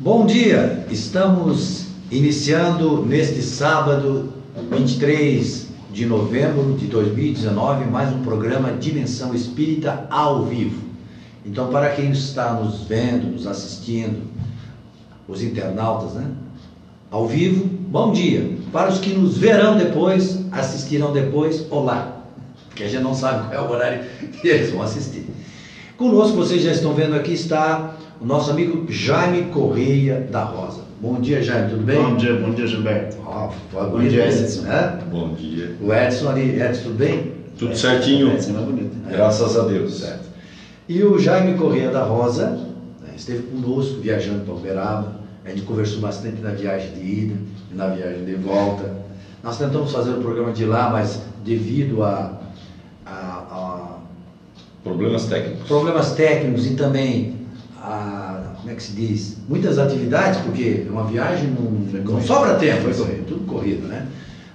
Bom dia, estamos iniciando neste sábado, 23 de novembro de 2019, mais um programa Dimensão Espírita ao vivo. Então, para quem está nos vendo, nos assistindo, os internautas, né? Ao vivo, bom dia. Para os que nos verão depois, assistirão depois, olá. Porque a gente não sabe qual é o horário que eles vão assistir. Conosco, vocês já estão vendo aqui, está o nosso amigo Jaime Correia da Rosa. Bom dia, Jaime, tudo bem? Bom dia, bom dia, Gilberto. Oh, bom dia, Edson. Né? Bom dia. O Edson ali, Edson, tudo bem? Tudo certinho. Edson é bonito. Graças a Deus. Certo. E o Jaime Correia da Rosa né, esteve conosco viajando para Uberaba. A gente conversou bastante na viagem de ida e na viagem de volta. Nós tentamos fazer o programa de lá, mas devido a, a, a Problemas técnicos. problemas técnicos e também a, como é que se diz, muitas atividades, porque uma viagem não, não sobra tempo, foi corrido, tudo corrido, né?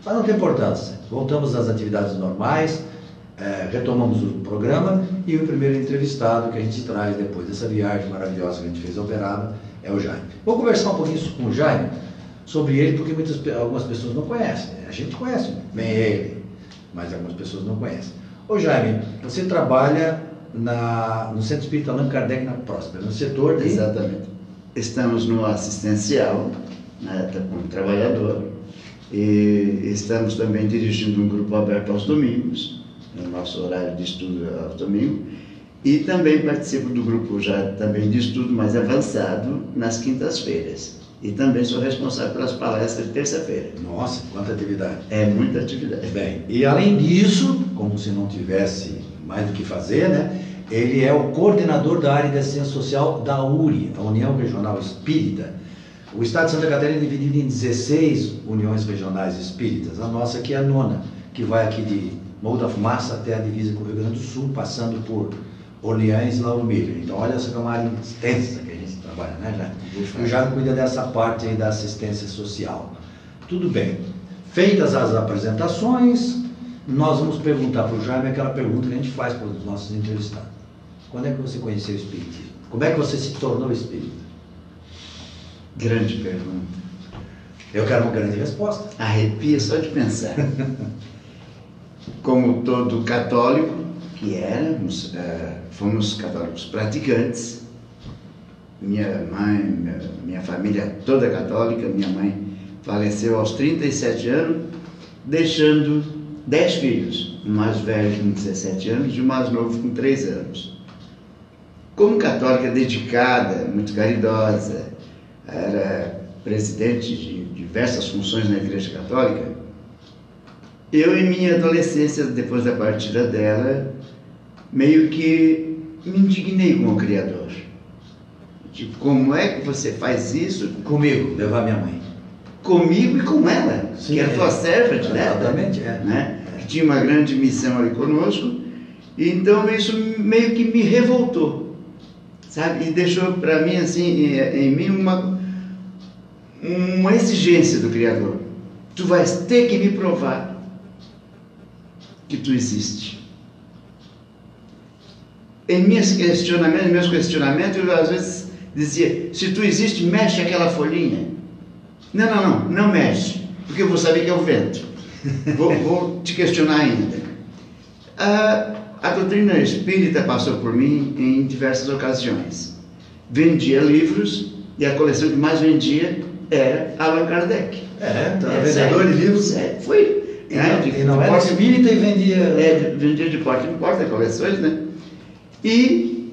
Mas não tem importância. Voltamos às atividades normais, eh, retomamos o programa e o primeiro entrevistado que a gente traz depois dessa viagem maravilhosa que a gente fez a Uberaba é o Jaime. Vou conversar um pouquinho com o Jaime sobre ele, porque muitas, algumas pessoas não conhecem. né? A gente conhece bem ele, mas algumas pessoas não conhecem. Ô Jaime, você trabalha na, no Centro Espírita Allan Kardec na Próspera, no setor de... Exatamente. Estamos no assistencial, né, tá como trabalhador, e estamos também dirigindo um grupo aberto aos domingos, no nosso horário de estudo é aos domingos, e também participo do grupo já também de estudo mais avançado nas quintas-feiras. E também sou responsável pelas palestras de terça-feira. Nossa, quanta atividade. É muita atividade. Bem, e além disso, como se não tivesse mais do que fazer, né? Ele é o coordenador da área de assistência social da URI, a União Regional Espírita. O estado de Santa Catarina é dividido em 16 uniões regionais espíritas. A nossa aqui é a nona, que vai aqui de Morro da Fumaça até a divisa com o Rio Grande do Sul, passando por Orleans e Lauro Miller. Então, olha essa é uma área extensa que a gente trabalha, né, já? E o Jaime cuida dessa parte aí da assistência social. Tudo bem. Feitas as apresentações, nós vamos perguntar para o Jaime aquela pergunta que a gente faz para os nossos entrevistados. Quando é que você conheceu o Espiritismo? Como é que você se tornou espírita? Grande pergunta. Eu quero uma grande resposta. Arrepia só de pensar. Como todo católico que éramos, eh, fomos católicos praticantes. Minha mãe, minha, minha família toda católica, minha mãe faleceu aos 37 anos, deixando 10 filhos, o mais velho com 17 anos e o mais novo com 3 anos. Como católica dedicada, muito caridosa, era presidente de diversas funções na Igreja Católica, eu em minha adolescência, depois da partida dela, meio que me indignei com o Criador. Tipo, como é que você faz isso Comigo, levar minha mãe. Comigo e com ela, Sim, que era é. tua servant, né? Exatamente, é. né? Que tinha uma grande missão ali conosco. E então isso meio que me revoltou, sabe? E deixou para mim assim, em, em mim uma uma exigência do Criador. Tu vais ter que me provar que tu existe. Em meus questionamentos, meus questionamentos, eu às vezes dizia: se tu existe, mexe aquela folhinha. Não, não, não, não mexe, porque eu vou saber que é o vento. Vou, vou te questionar ainda. A, a doutrina espírita passou por mim em diversas ocasiões. Vendia livros e a coleção que mais vendia era Allan Kardec. É, tá, É, vendedor sério, de livros. sério, Fui. E né, não, de- e não era porta- espírita e vendia. é, vendia de porta em porta coleções, né? E,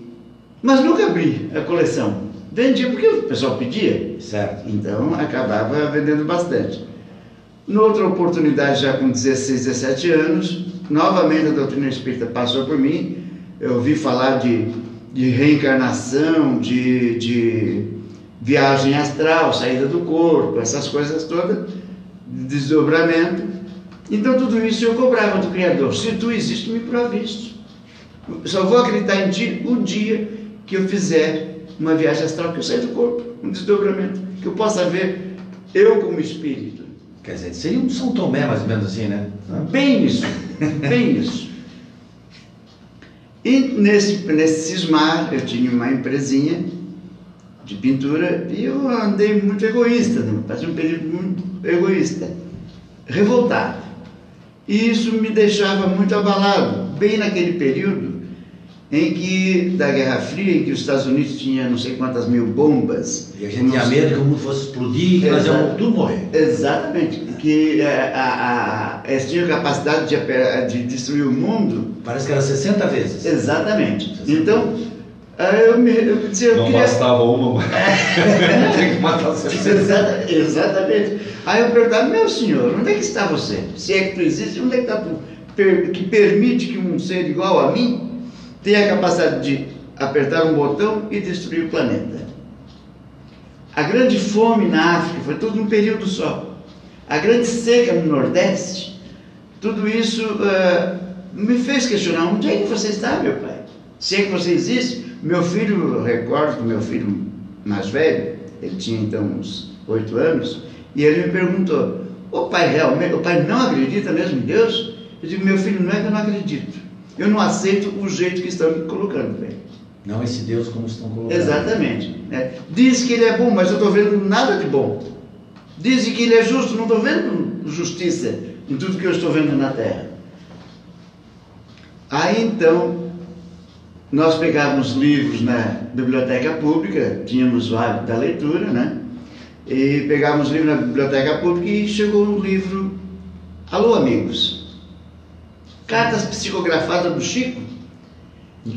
mas nunca abri a coleção. Vendia porque o pessoal pedia. Certo. Então acabava vendendo bastante. Noutra oportunidade, já com 16, 17 anos, novamente a doutrina espírita passou por mim. Eu ouvi falar de, de reencarnação, de, de viagem astral, saída do corpo, essas coisas todas, desdobramento. Então tudo isso eu cobrava do Criador. Se tu existe, me. Eu Só vou acreditar em ti o dia que eu fizer uma viagem astral, que eu sair do corpo, um desdobramento, que eu possa ver eu como espírito. Quer dizer, seria um São Tomé, mais ou menos assim, né? Bem isso, bem isso. E nesse, nesse cismar, eu tinha uma empresinha de pintura e eu andei muito egoísta, né? passei um período muito egoísta, revoltado. E isso me deixava muito abalado, bem naquele período em que, da Guerra Fria, em que os Estados Unidos tinham não sei quantas mil bombas. E a gente tinha medo que o mundo fosse explodir, que nós Exato. íamos tudo morrer. Exatamente, que eh, a, a, eles tinham capacidade de, de destruir o mundo. Parece que era 60 vezes. Exatamente. Então, aí eu me eu dizia, eu Não queria... bastava uma, mas tem que matar 60. Exata- exatamente. Aí eu perguntava, meu senhor, onde é que está você? Se é que tu existe, onde é que está tu? Per- que permite que um ser igual a mim tenha a capacidade de apertar um botão e destruir o planeta? A grande fome na África foi tudo num período só. A grande seca no Nordeste, tudo isso eh, me fez questionar onde é que você está, meu pai? Se é que você existe, meu filho, eu recordo meu filho mais velho, ele tinha então uns oito anos, e ele me perguntou: O pai realmente, o pai não acredita mesmo em Deus? Eu digo: Meu filho, não é que eu não acredito, eu não aceito o jeito que estão me colocando, velho. Não esse Deus como estão colocando. Exatamente. né? Diz que ele é bom, mas eu estou vendo nada de bom. Dizem que ele é justo, não estou vendo justiça em tudo que eu estou vendo na terra. Aí então, nós pegávamos livros na biblioteca pública, tínhamos o hábito da leitura, né? E pegávamos livros na biblioteca pública e chegou um livro Alô Amigos. Cartas psicografadas do Chico,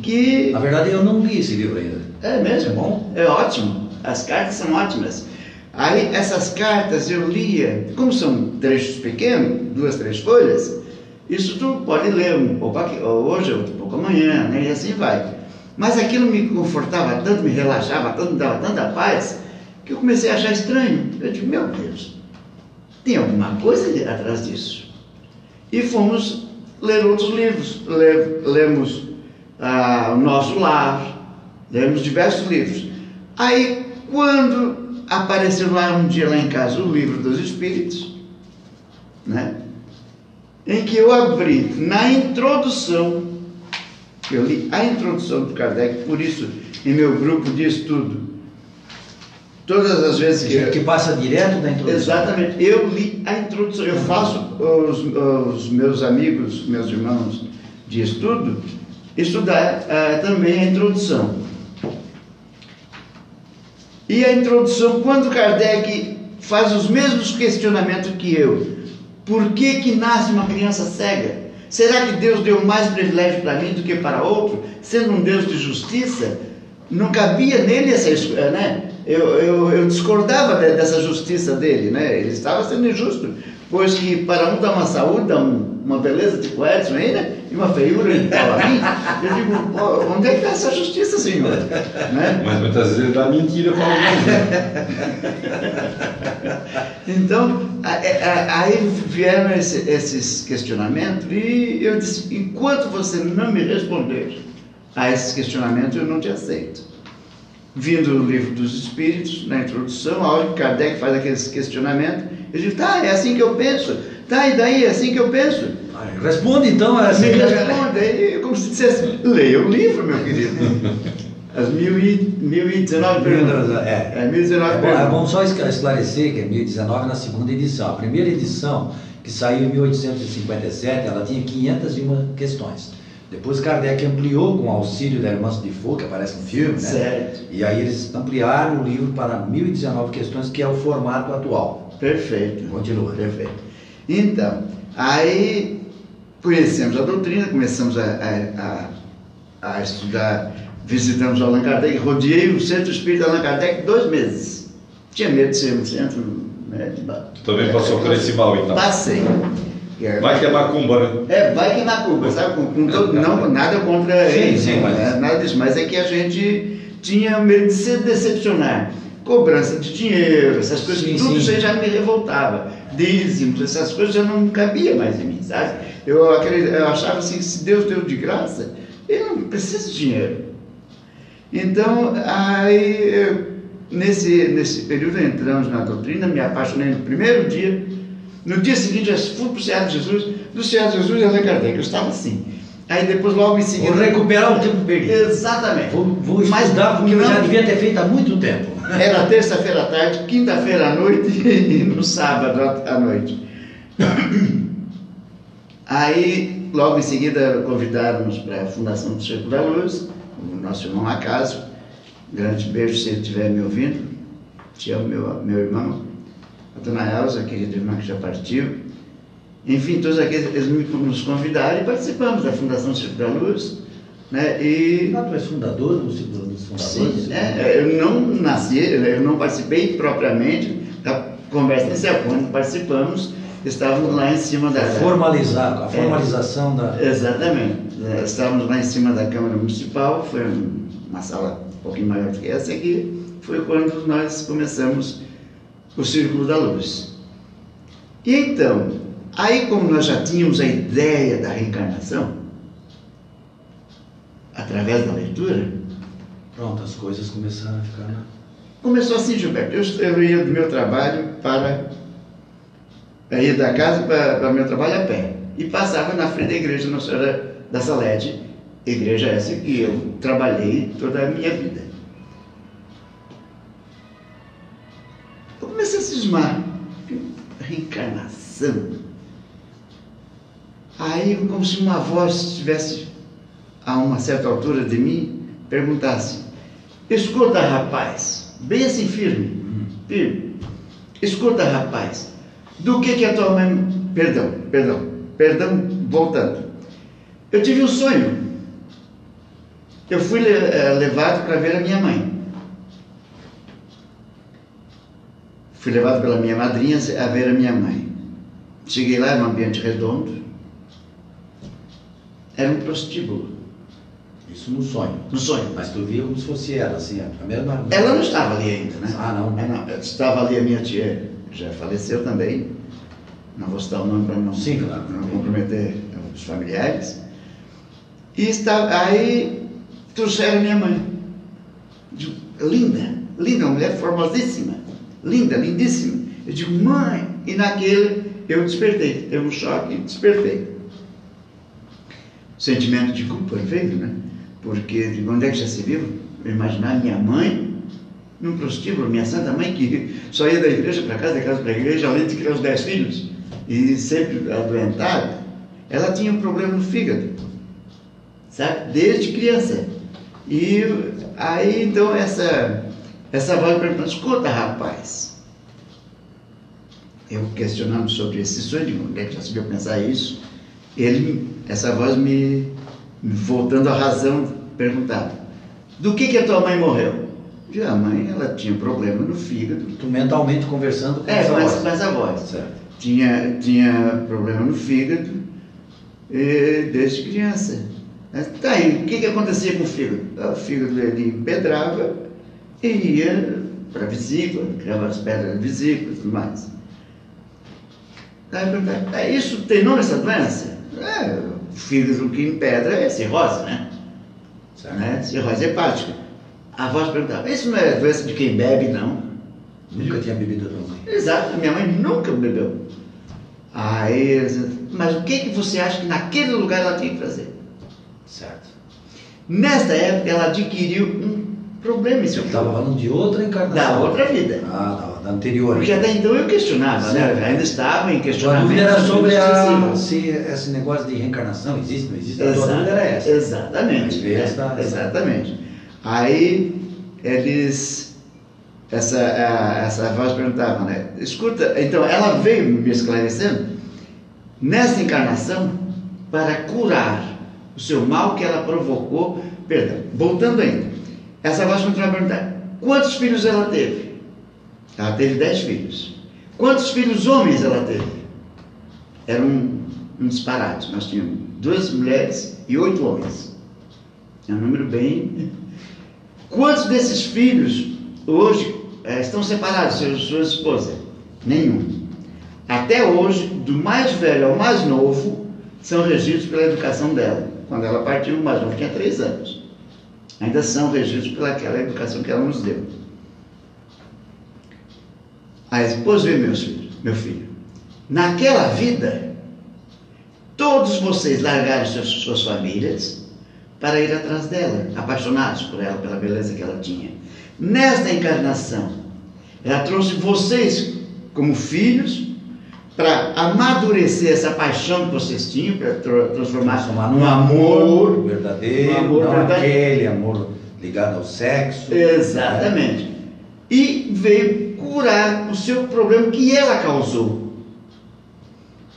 que Na verdade, eu não li esse livro ainda. é mesmo? É bom? É ótimo. As cartas são ótimas. Aí essas cartas eu lia, como são trechos pequenos, duas, três folhas, isso tu pode ler um pouco aqui, hoje, outro pouco amanhã, né? E assim vai. Mas aquilo me confortava tanto, me relaxava tanto, me dava tanta paz, que eu comecei a achar estranho. Eu digo, meu Deus, tem alguma coisa atrás disso. E fomos ler outros livros. Le- lemos ah, O Nosso Lar, lemos diversos livros. Aí, quando apareceu lá um dia lá em casa o livro dos Espíritos, né? em que eu abri na introdução, eu li a introdução do Kardec, por isso, em meu grupo de estudo, todas as vezes que que passa direto da introdução. Exatamente. Eu li a introdução. Eu faço os, os meus amigos, meus irmãos de estudo, estudar eh, também a introdução. E a introdução, quando Kardec faz os mesmos questionamentos que eu, por que que nasce uma criança cega? Será que Deus deu mais privilégio para mim do que para outro? Sendo um Deus de justiça, não cabia nele essa escolha, né? Eu, eu, eu discordava de- dessa justiça dele, né? Ele estava sendo injusto, pois que para um dá uma saúde, dá um- uma beleza tipo Edson aí, né? E uma feiura igual a mim. Eu digo, onde é que está essa justiça, senhor? Né? Mas muitas vezes dá mentira para alguém. Então, a- a- aí vieram esse- esses questionamentos e eu disse, enquanto você não me responder a esses questionamentos, eu não te aceito. Vindo do livro dos Espíritos, na introdução, a hora que Kardec faz aqueles questionamentos, eu digo, tá, é assim que eu penso. Tá, e daí? É assim que eu penso. Ah, Responde então a Assim que responde. Aí, como se dissesse, leia o livro, meu querido. As mil e, mil e 1019 perguntas. É. É, 1019 É bom, é bom só escla- esclarecer que é 1019 na segunda edição. A primeira edição, que saiu em 1857, ela tinha 501 questões. Depois Kardec ampliou com o auxílio da Irmã de Foucault, que aparece no filme, né? Certo. E aí eles ampliaram o livro para 1019 questões, que é o formato atual. Perfeito. Continua. Perfeito. Então, aí conhecemos a doutrina, começamos a, a, a, a estudar, visitamos o Allan Kardec, rodeei o Centro Espírita Allan Kardec dois meses. Tinha medo de ser um centro né, de Tu também passou por esse mal, então. Passei. É, Vai que é macumba, né? é, vai que na Cuba, sabe? Com, com todo, não, nada contra Sim, ele, sim, mas- né, nada disso, mas é que a gente tinha medo de se decepcionar. Cobrança de dinheiro, essas coisas, Sim, tudo sim. isso aí já me revoltava. Dízimos, essas coisas já não cabia mais em mim, sabe? Eu, eu achava assim, se Deus deu de graça, ele não precisa de dinheiro. Então, aí, eu- nesse, nesse período entramos na doutrina, me apaixonei no primeiro dia. No dia seguinte, eu fui para o Cerro de Jesus, do Cerro de Jesus e Allan Kardec. Eu estava assim. Aí depois logo em Vou seguida. recuperar o tempo perdido. Exatamente. Vou, vou Mas estudar porque eu não- já devia ter feito há muito tempo. Era terça-feira à tarde, quinta-feira à noite e no sábado à noite. Aí, logo em seguida, convidaram-nos para a Fundação do Círculo da Luz, o nosso irmão Acásio. Grande beijo se ele estiver me ouvindo. Te amo, meu, meu irmão. A dona Elza, querida irmã que já partiu. Enfim, todos aqueles eles nos convidaram e participamos da Fundação Círculo da Luz. Né? E Ah, tu és fundador do Círculo dos Fundadores? Sim, é, eu não nasci, eu não participei propriamente da conversa inicial. Quando participamos, estávamos lá em cima da. Formalizar, a formalização da. Exatamente. É, Estávamos lá em cima da Câmara Municipal, foi um- uma sala um pouquinho maior do que essa aqui. Foi quando nós começamos o Círculo da Luz. E então, aí como nós já tínhamos a ideia da reencarnação, através da leitura, Pronto, as coisas começaram a ficar. Começou assim, Gilberto. Eu, eu ia do meu trabalho para. Eu ia da casa para, para o meu trabalho a pé. E passava na frente da igreja Nossa Senhora da Salete, igreja essa que eu trabalhei toda a minha vida. Comecei a cismar. Reencarnação. Aí, como se uma voz estivesse a uma certa altura de mim, perguntasse: Escuta, rapaz, bem assim firme, firme. Escuta, rapaz, do que que a tua mãe. Perdão, perdão, perdão, voltando. Eu tive um sonho. Eu fui eh, levado para ver a minha mãe. Fui levado pela minha madrinha a ver a minha mãe. Cheguei lá, era um ambiente redondo. Era um prostíbulo, Isso no sonho. no sonho. Mas tu via como se fosse ela, assim, a mesma. Ela não estava ali ainda, né? Ah, não. É, não, Estava ali a minha tia, já faleceu também. Não vou citar o nome para não, Sim, claro. não comprometer os familiares. E estava, aí trouxeram minha mãe. Linda, linda, uma mulher formosíssima. Linda, lindíssima. Eu digo, mãe, e naquele eu despertei. Teve um choque e despertei. Sentimento de culpa veio, né? Porque de onde é que já se viu? Imaginar minha mãe num prostíbulo, minha santa mãe que só ia da igreja para casa, da casa para a igreja, além de criar os dez filhos, e sempre adoentada, ela tinha um problema no fígado, sabe? Desde criança. E aí então essa, essa voz perguntando, escuta rapaz, eu questionando sobre esse sonho, digo, onde é que já viu pensar isso? Ele, essa voz me, voltando à razão, perguntava, do que que a tua mãe morreu? Eu digo, a mãe, ela tinha um problema no fígado. Tu mentalmente conversando com É, essa essa, voz. com essa voz. Certo. Tinha, tinha problema no fígado eh, desde criança. Mas, tá aí, o que, que acontecia com o fígado? O fígado ele empedrava e ia para a vesícula, criava as pedras na vesícula e tudo mais. Aí eu perguntei, "Ah, isso tem nome essa doença? É, o fígado que empedra é cirrose, né? certo. né? Cirrose hepática. A voz perguntava, isso não é doença de quem bebe, não? Nunca tinha bebido a tua mãe. Exato, minha mãe nunca bebeu. Aí, mas o que, que você acha que naquele lugar ela tinha que fazer? Certo. Nesta época, ela adquiriu um problema em Eu seu estava falando de outra encarnação. da outra vida. Ah, da, da anterior. Porque até então eu questionava, né? Certo. Eu ainda estava em A questionamento. dúvida era sobre a, se esse negócio de reencarnação existe, não existe. A tua dúvida era essa. Exatamente. Né? essa- Exatamente. Aí eles. Essa, a- essa voz perguntava, né? Escuta, então ela veio me esclarecendo nessa encarnação para curar o seu mal que ela provocou. Perdão, voltando ainda. Essa voz continuava a perguntar: quantos filhos ela teve? Ela teve dez filhos. Quantos filhos homens ela teve? Era um, um disparate. Nós tínhamos duas mulheres e oito homens. É um número bem. Quantos desses filhos hoje eh, estão separados, seus, suas esposas? Nenhum. Até hoje, do mais velho ao mais novo, são regidos pela educação dela. Quando ela partiu, o mais novo tinha três anos. Ainda são regidos pelaquela educação que ela nos deu. Aí, depois veio meus filhos, meu filho. Naquela vida, todos vocês largarem suas, suas famílias para ir atrás dela, apaixonados por ela, pela beleza que ela tinha. Nesta encarnação, ela trouxe vocês como filhos para amadurecer essa paixão que vocês tinham, para tra- transformar Transformar num amor. verdadeiro, Um amor verdadeiro. aquele amor ligado ao sexo. Exatamente. E veio curar o seu problema que ela causou.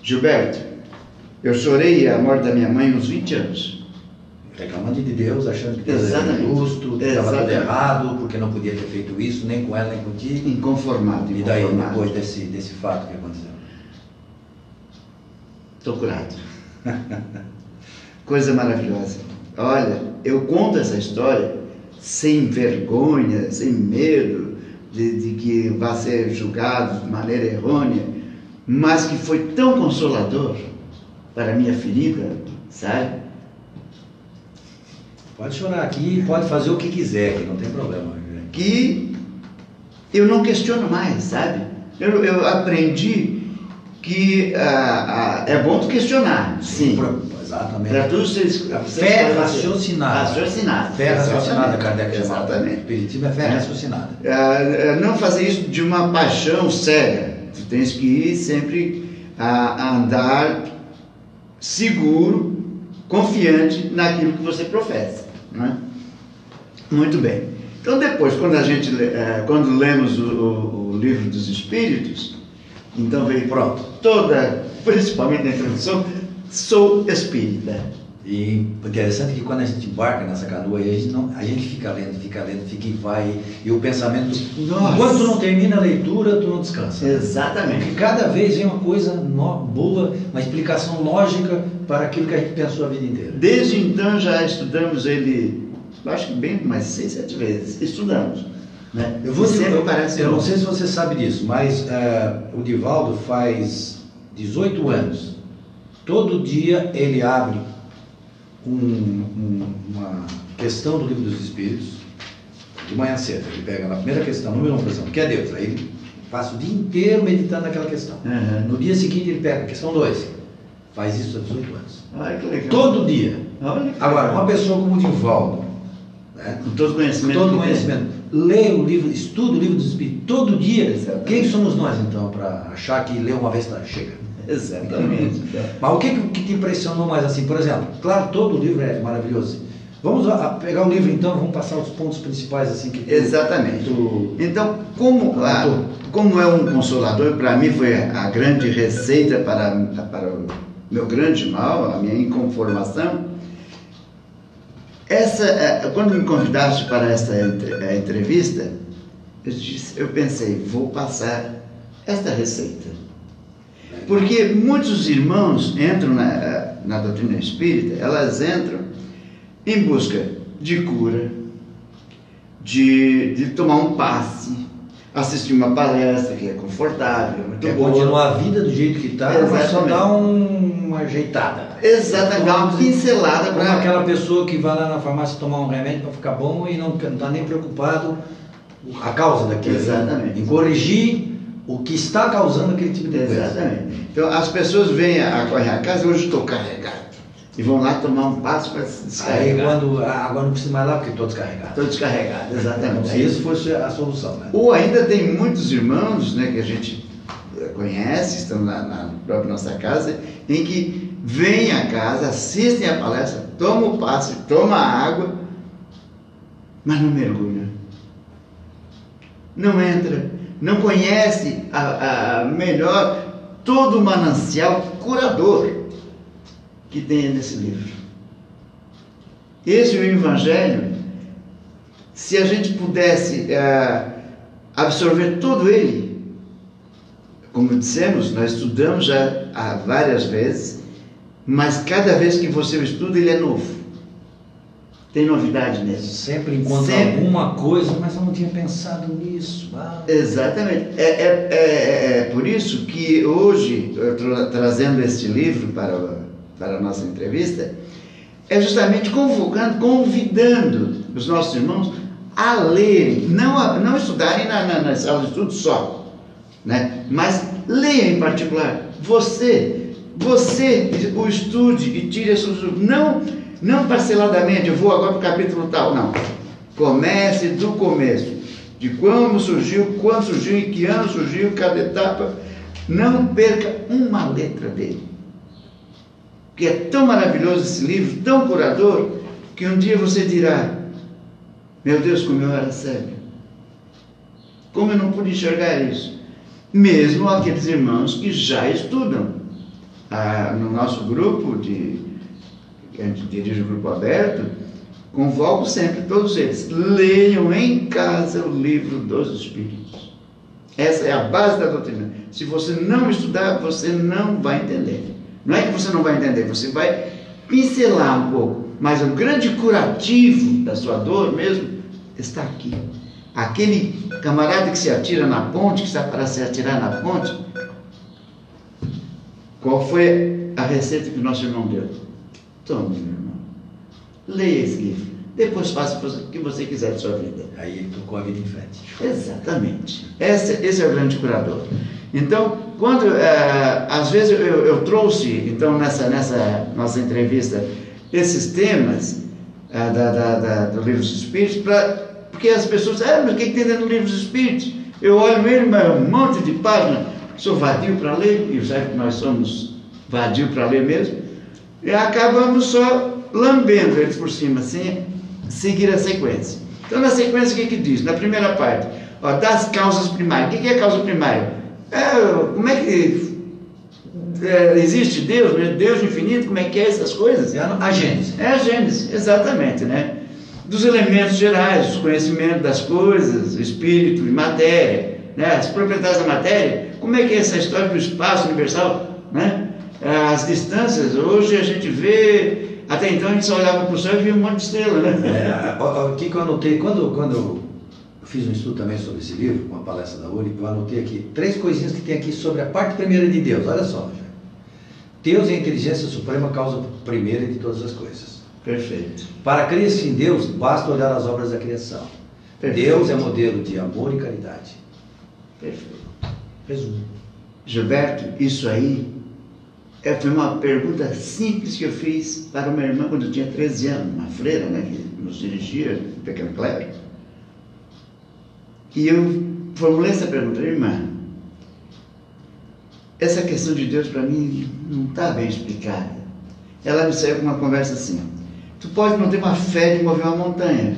Gilberto, eu chorei a morte da minha mãe uns 20 anos. Reclamando de Deus, achando que Deus era injusto, que estava tudo errado, porque não podia ter feito isso, nem com ela, nem contigo. Inconformado, E daí, inconformado. depois desse, desse fato que aconteceu? Estou curado. Coisa maravilhosa. Olha, eu conto essa história sem vergonha, sem medo de, de que vá ser julgado de maneira errônea, mas que foi tão consolador para a minha ferida, sabe? Pode chorar aqui, pode fazer o que quiser, que não tem problema. Que eu não questiono mais, sabe? Eu, eu aprendi que ah, ah, é bom tu questionar, sim. Exatamente. Para ser A fé raciocinada. Raciocinada. Fé raciocinada. Kardec chamava. Exatamente. Espiritismo é fé É. raciocinada. Ah, ah, não fazer isso de uma paixão cega. Tu tens que ir sempre a, andar seguro, confiante naquilo que você professa. Não é? Muito bem. Então depois, quando a gente eh, quando lemos o, o- o livro dos Espíritos, então veio pronto toda, principalmente na introdução, sou espírita. E o interessante é que quando a gente embarca nessa canoa, a gente, não, a gente fica lendo, fica lendo, fica e vai, e o pensamento. Nossa. Enquanto tu não termina a leitura, tu não descansa. Porque Exatamente. cada vez vem uma coisa no- boa, uma explicação lógica para aquilo que a gente pensou a vida inteira. Desde então já estudamos ele, acho que bem mais seis, sete vezes. Estudamos. Né? Eu, vou sempre parece eu não sei se você sabe disso, mas eh, o Divaldo faz 18 anos. Todo dia ele abre um- um- uma questão do livro dos Espíritos, de manhã cedo. Ele pega na primeira questão, número 1, um, por exemplo, que é Deus. Aí ele passa o dia inteiro meditando naquela questão. Aham. No dia seguinte ele pega a questão 2. Faz isso há 18 anos. Olha que legal. Todo dia. Olha Agora, uma pessoa como o Divaldo, né? Com todo conhecimento. todo que conhecimento, lê o livro, estuda o livro dos Espíritos todo dia. Exatamente. Quem somos nós então para achar que ler uma vez tá, chega? Exatamente. Mas o que, que te impressionou mais assim? Por exemplo, claro, todo o livro é maravilhoso. Vamos a- a pegar o livro então, vamos passar os pontos principais assim que tu- Exatamente. tu- Então, como, a- como é um consolador, para mim foi a grande receita para, para o meu grande mal, a minha inconformação. Essa, eh, quando me convidaste para essa eh, entrevista, eu, disse, eu pensei, vou passar esta receita. Porque muitos irmãos entram na, eh, na doutrina espírita, elas entram em busca de cura, de, de tomar um passe, assistir uma palestra que é confortável, muito quer boa. continuar a vida do jeito que está, mas só dar um- uma ajeitada. Exatamente, uma pincelada Como para aquela pessoa que vai lá na farmácia tomar um remédio para ficar bom e não está nem preocupado a causa daquilo. Exatamente. Em corrigir o que está causando aquele tipo de coisa. Exatamente. Então as pessoas vêm a correr a casa, hoje estou carregado. E vão lá tomar um passo para se Aí descarregar. quando. ah, agora não preciso mais lá porque estou descarregado. Estou descarregado, Como exatamente. se isso fosse a solução, né? Ou ainda tem muitos irmãos né, que a gente conhece, estão na, na própria nossa casa, em que vêm à casa, assistem a palestra, tomam o passe, tomam a água, mas não mergulham. Não entra, não conhece a, a melhor todo o manancial curador que tem nesse livro. Esse é o Evangelho se a gente pudesse eh, absorver todo ele, como dissemos, nós estudamos já há várias vezes, mas cada vez que você o estuda, ele é novo. Tem novidade nele. Sempre encontra Sempre. alguma coisa, mas eu não tinha pensado nisso. Ah, Exatamente. É, é, é, é por isso que hoje, tra- trazendo este livro para, para a nossa entrevista, é justamente convocando, convidando os nossos irmãos a lerem, não, a, não estudarem na, na, na sala de estudo só, né? mas leia em particular. Você você o estude e tire as suas não não parceladamente, eu vou agora para o capítulo tal, não. Comece do começo, de como surgiu, quando surgiu, em que ano surgiu, cada etapa. Não perca uma letra dele. Porque é tão maravilhoso esse livro, tão curador, que um dia você dirá: Meu Deus, como eu era cego. Como eu não pude enxergar isso? Mesmo aqueles irmãos que já estudam. Ah, no nosso grupo de que a gente dirige o grupo aberto, convoco sempre todos eles. Leiam em casa o livro dos Espíritos. Essa é a base da doutrina. Se você não estudar, você não vai entender. Não é que você não vai entender, você vai pincelar um pouco. Mas o grande curativo da sua dor mesmo está aqui. Aquele camarada que se atira na ponte, que está para se atirar na ponte, qual foi a receita que o nosso irmão deu? Tome, meu irmão. Leia esse livro. Depois faça o que você quiser de sua vida. Aí ele tocou a vida em frente. Exatamente. Esse, esse é o grande curador. Então, quando, é, às vezes eu, eu, trouxe, então, nessa, nessa nossa entrevista, esses temas é, da, da, da, do Livro dos Espíritos, pra, porque as pessoas dizem, ah, mas o que tem dentro do Livro dos Espíritos? Eu olho ele, mas um monte de páginas, sou vadio para ler, e sabe que nós somos vadio para ler mesmo, e acabamos só lambendo eles por cima, sem seguir a sequência. Então, na sequência, o que, que diz? Na primeira parte, ó, das causas primárias. O que, que é causa primária? É, como é que é, existe Deus, né? Deus infinito, como é que é essas coisas? É a Gênese. É a Gênese, exatamente, né? Dos elementos gerais, os conhecimentos das coisas, espírito e matéria, né? as propriedades da matéria, como é que é essa história do espaço universal, né? As distâncias, hoje a gente vê, até então a gente só olhava para o céu e via um monte de estrela, né? É, o que eu anotei, quando, quando eu fiz um estudo também sobre esse livro, com a palestra da URI, eu anotei aqui três coisinhas que tem aqui sobre a parte primeira de Deus, olha só. Deus é a inteligência suprema, causa primeira de todas as coisas. Perfeito. Para crer-se em Deus, basta olhar as obras da criação. Perfeito. Deus é modelo de amor e caridade. Perfeito. Resumo. Gilberto, isso aí é, foi uma pergunta simples que eu fiz para uma irmã quando eu tinha 13 anos, uma freira né, que nos dirigia, um pequeno clero. E eu formulei essa pergunta, irmã, essa questão de Deus para mim não está bem explicada. Ela me saiu com uma conversa assim: tu pode não ter uma fé de mover uma montanha,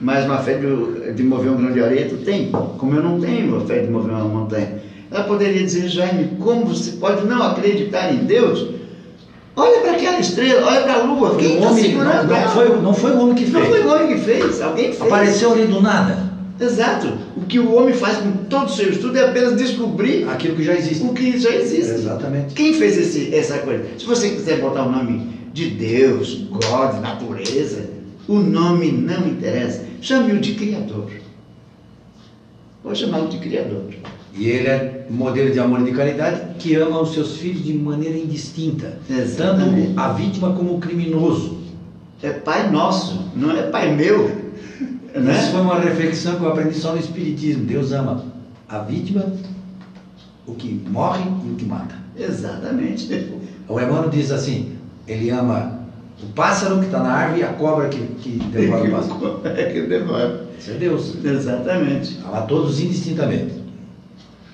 mas uma fé de, de mover um grão de areia tu tem, como eu não tenho uma fé de mover uma montanha. Ela poderia dizer, Jaime, como você pode não acreditar em Deus? Olha para aquela estrela, olha para a lua. Quem está segurando não, não, foi, não foi o homem que fez. Não foi o homem que fez, alguém fez. Apareceu ali do nada. Exato. O que o homem faz com todo o seu estudo é apenas descobrir aquilo que já existe. O que já existe. Exatamente. Quem fez esse, essa coisa? Se você quiser botar o nome de Deus, God, natureza, o nome não interessa. Chame-o de Criador. Pode chamá-lo de Criador. E ele é modelo de amor e de caridade que ama os seus filhos de maneira indistinta, Exatamente. tanto a vítima como o criminoso. É pai nosso, não é pai meu. Né? Isso foi uma reflexão que eu aprendi só no Espiritismo. Deus ama a vítima, o que morre e o que mata. Exatamente. O Emmanuel diz assim: ele ama o pássaro que está na árvore e a cobra que, que devora o pássaro. É que devora. Isso é Deus. Exatamente. Ama todos indistintamente.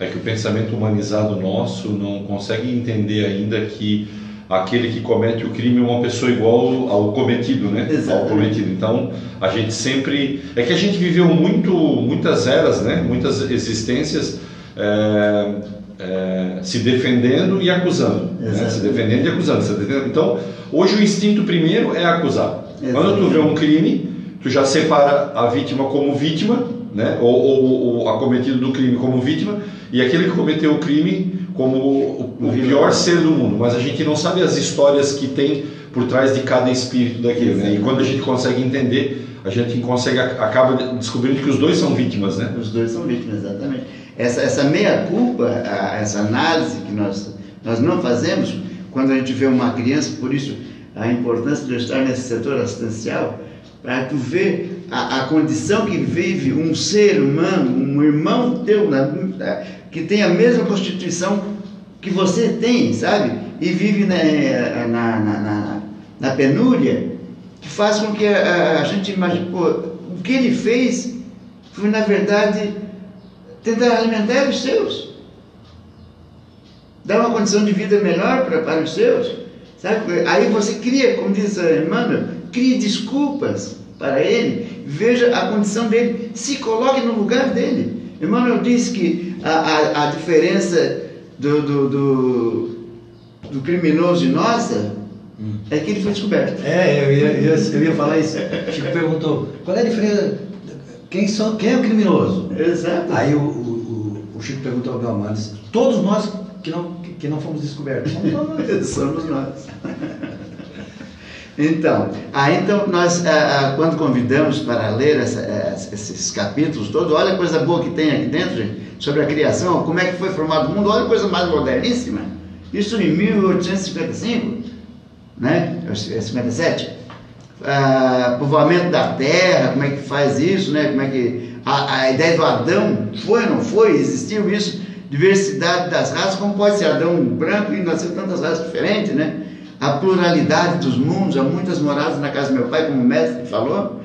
É que o pensamento humanizado nosso não consegue entender ainda que aquele que comete o crime é uma pessoa igual ao cometido, né? Exatamente. Ao cometido. Então, a gente sempre é que a gente viveu muito, muitas eras, né? Muitas existências é, é, se defendendo e acusando, né? se defendendo e acusando. Então, hoje o instinto primeiro é acusar. Exatamente. Quando tu vê um crime, tu já separa a vítima como vítima, né? Ou, ou, ou acometido do crime como vítima e aquele que cometeu o crime como o, o pior ser do mundo, mas a gente não sabe as histórias que tem por trás de cada espírito daquele, né? E quando a gente consegue entender, a gente consegue acaba descobrindo que os dois são vítimas, né? Os dois são vítimas, exatamente. Essa essa meia culpa, essa análise que nós nós não fazemos quando a gente vê uma criança, por isso a importância de estar nesse setor assistencial, para tu ver a, a, condição que vive um ser humano, um irmão teu, na, que tem a mesma constituição que você tem, sabe? e vive né, na, na, na, na, penúria, que faz com que a, a gente imagine, pô, o que ele fez foi, na verdade, tentar alimentar os seus. Dar uma condição de vida melhor para, para os seus. Sabe? Aí você cria, como diz irmã, cria desculpas para ele, veja a condição dele, se coloque no lugar dele. Emmanuel disse que a, a, a diferença do, do, do, do, criminoso e nossa. É que ele foi descoberto. É, eu ia, eu, eu ia falar isso. Chico perguntou, qual é a diferença? Quem, são, quem é o criminoso? Exato. Aí o, o, o Chico perguntou ao Belmano, todos nós que não, que não fomos descobertos. Somos nós. Então, aí então nós, ah, ah, quando convidamos para ler essa, esses capítulos todos, olha a coisa boa que tem aqui dentro, gente, sobre a criação, como é que foi formado o mundo, olha a coisa mais moderníssima. Isso em 1855, né? 57. Ah, povoamento da terra, como é que faz isso, né? Como é que a, a ideia do Adão foi ou não foi? Existiu isso? Diversidade das raças, como pode ser Adão branco e nascer tantas raças diferentes, né? a pluralidade dos mundos, há muitas moradas na casa do meu pai, como o mestre falou.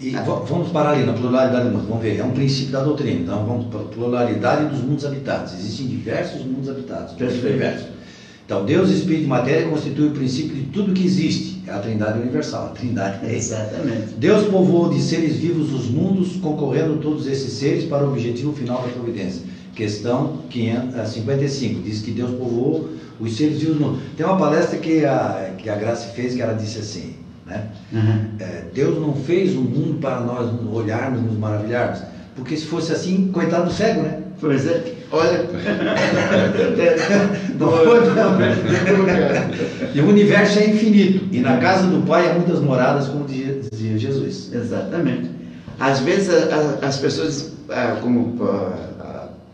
E vamos parar ali na pluralidade do mundo. Vamos ver, é um princípio da doutrina. Então vamos para a pluralidade dos mundos habitados. Existem diversos mundos habitados, diversos. Então Deus, Espírito e Matéria constituem o princípio de tudo que existe. É a Trindade universal. A Trindade é Exatamente. Deus povoou de seres vivos os mundos, concorrendo todos esses seres para o objetivo final da providência. Questão 55 diz que Deus povoou os seres vivos no mundo. Tem uma palestra que a, que a Graça fez que ela disse assim, né? Uhum. É, Deus não fez o mundo para nós olharmos, nos maravilharmos, porque se fosse assim, coitado do cego, né? Pois é, olha. e o universo é infinito, e na casa do Pai há muitas moradas, como dizia Jesus. Exatamente. Às vezes as pessoas, como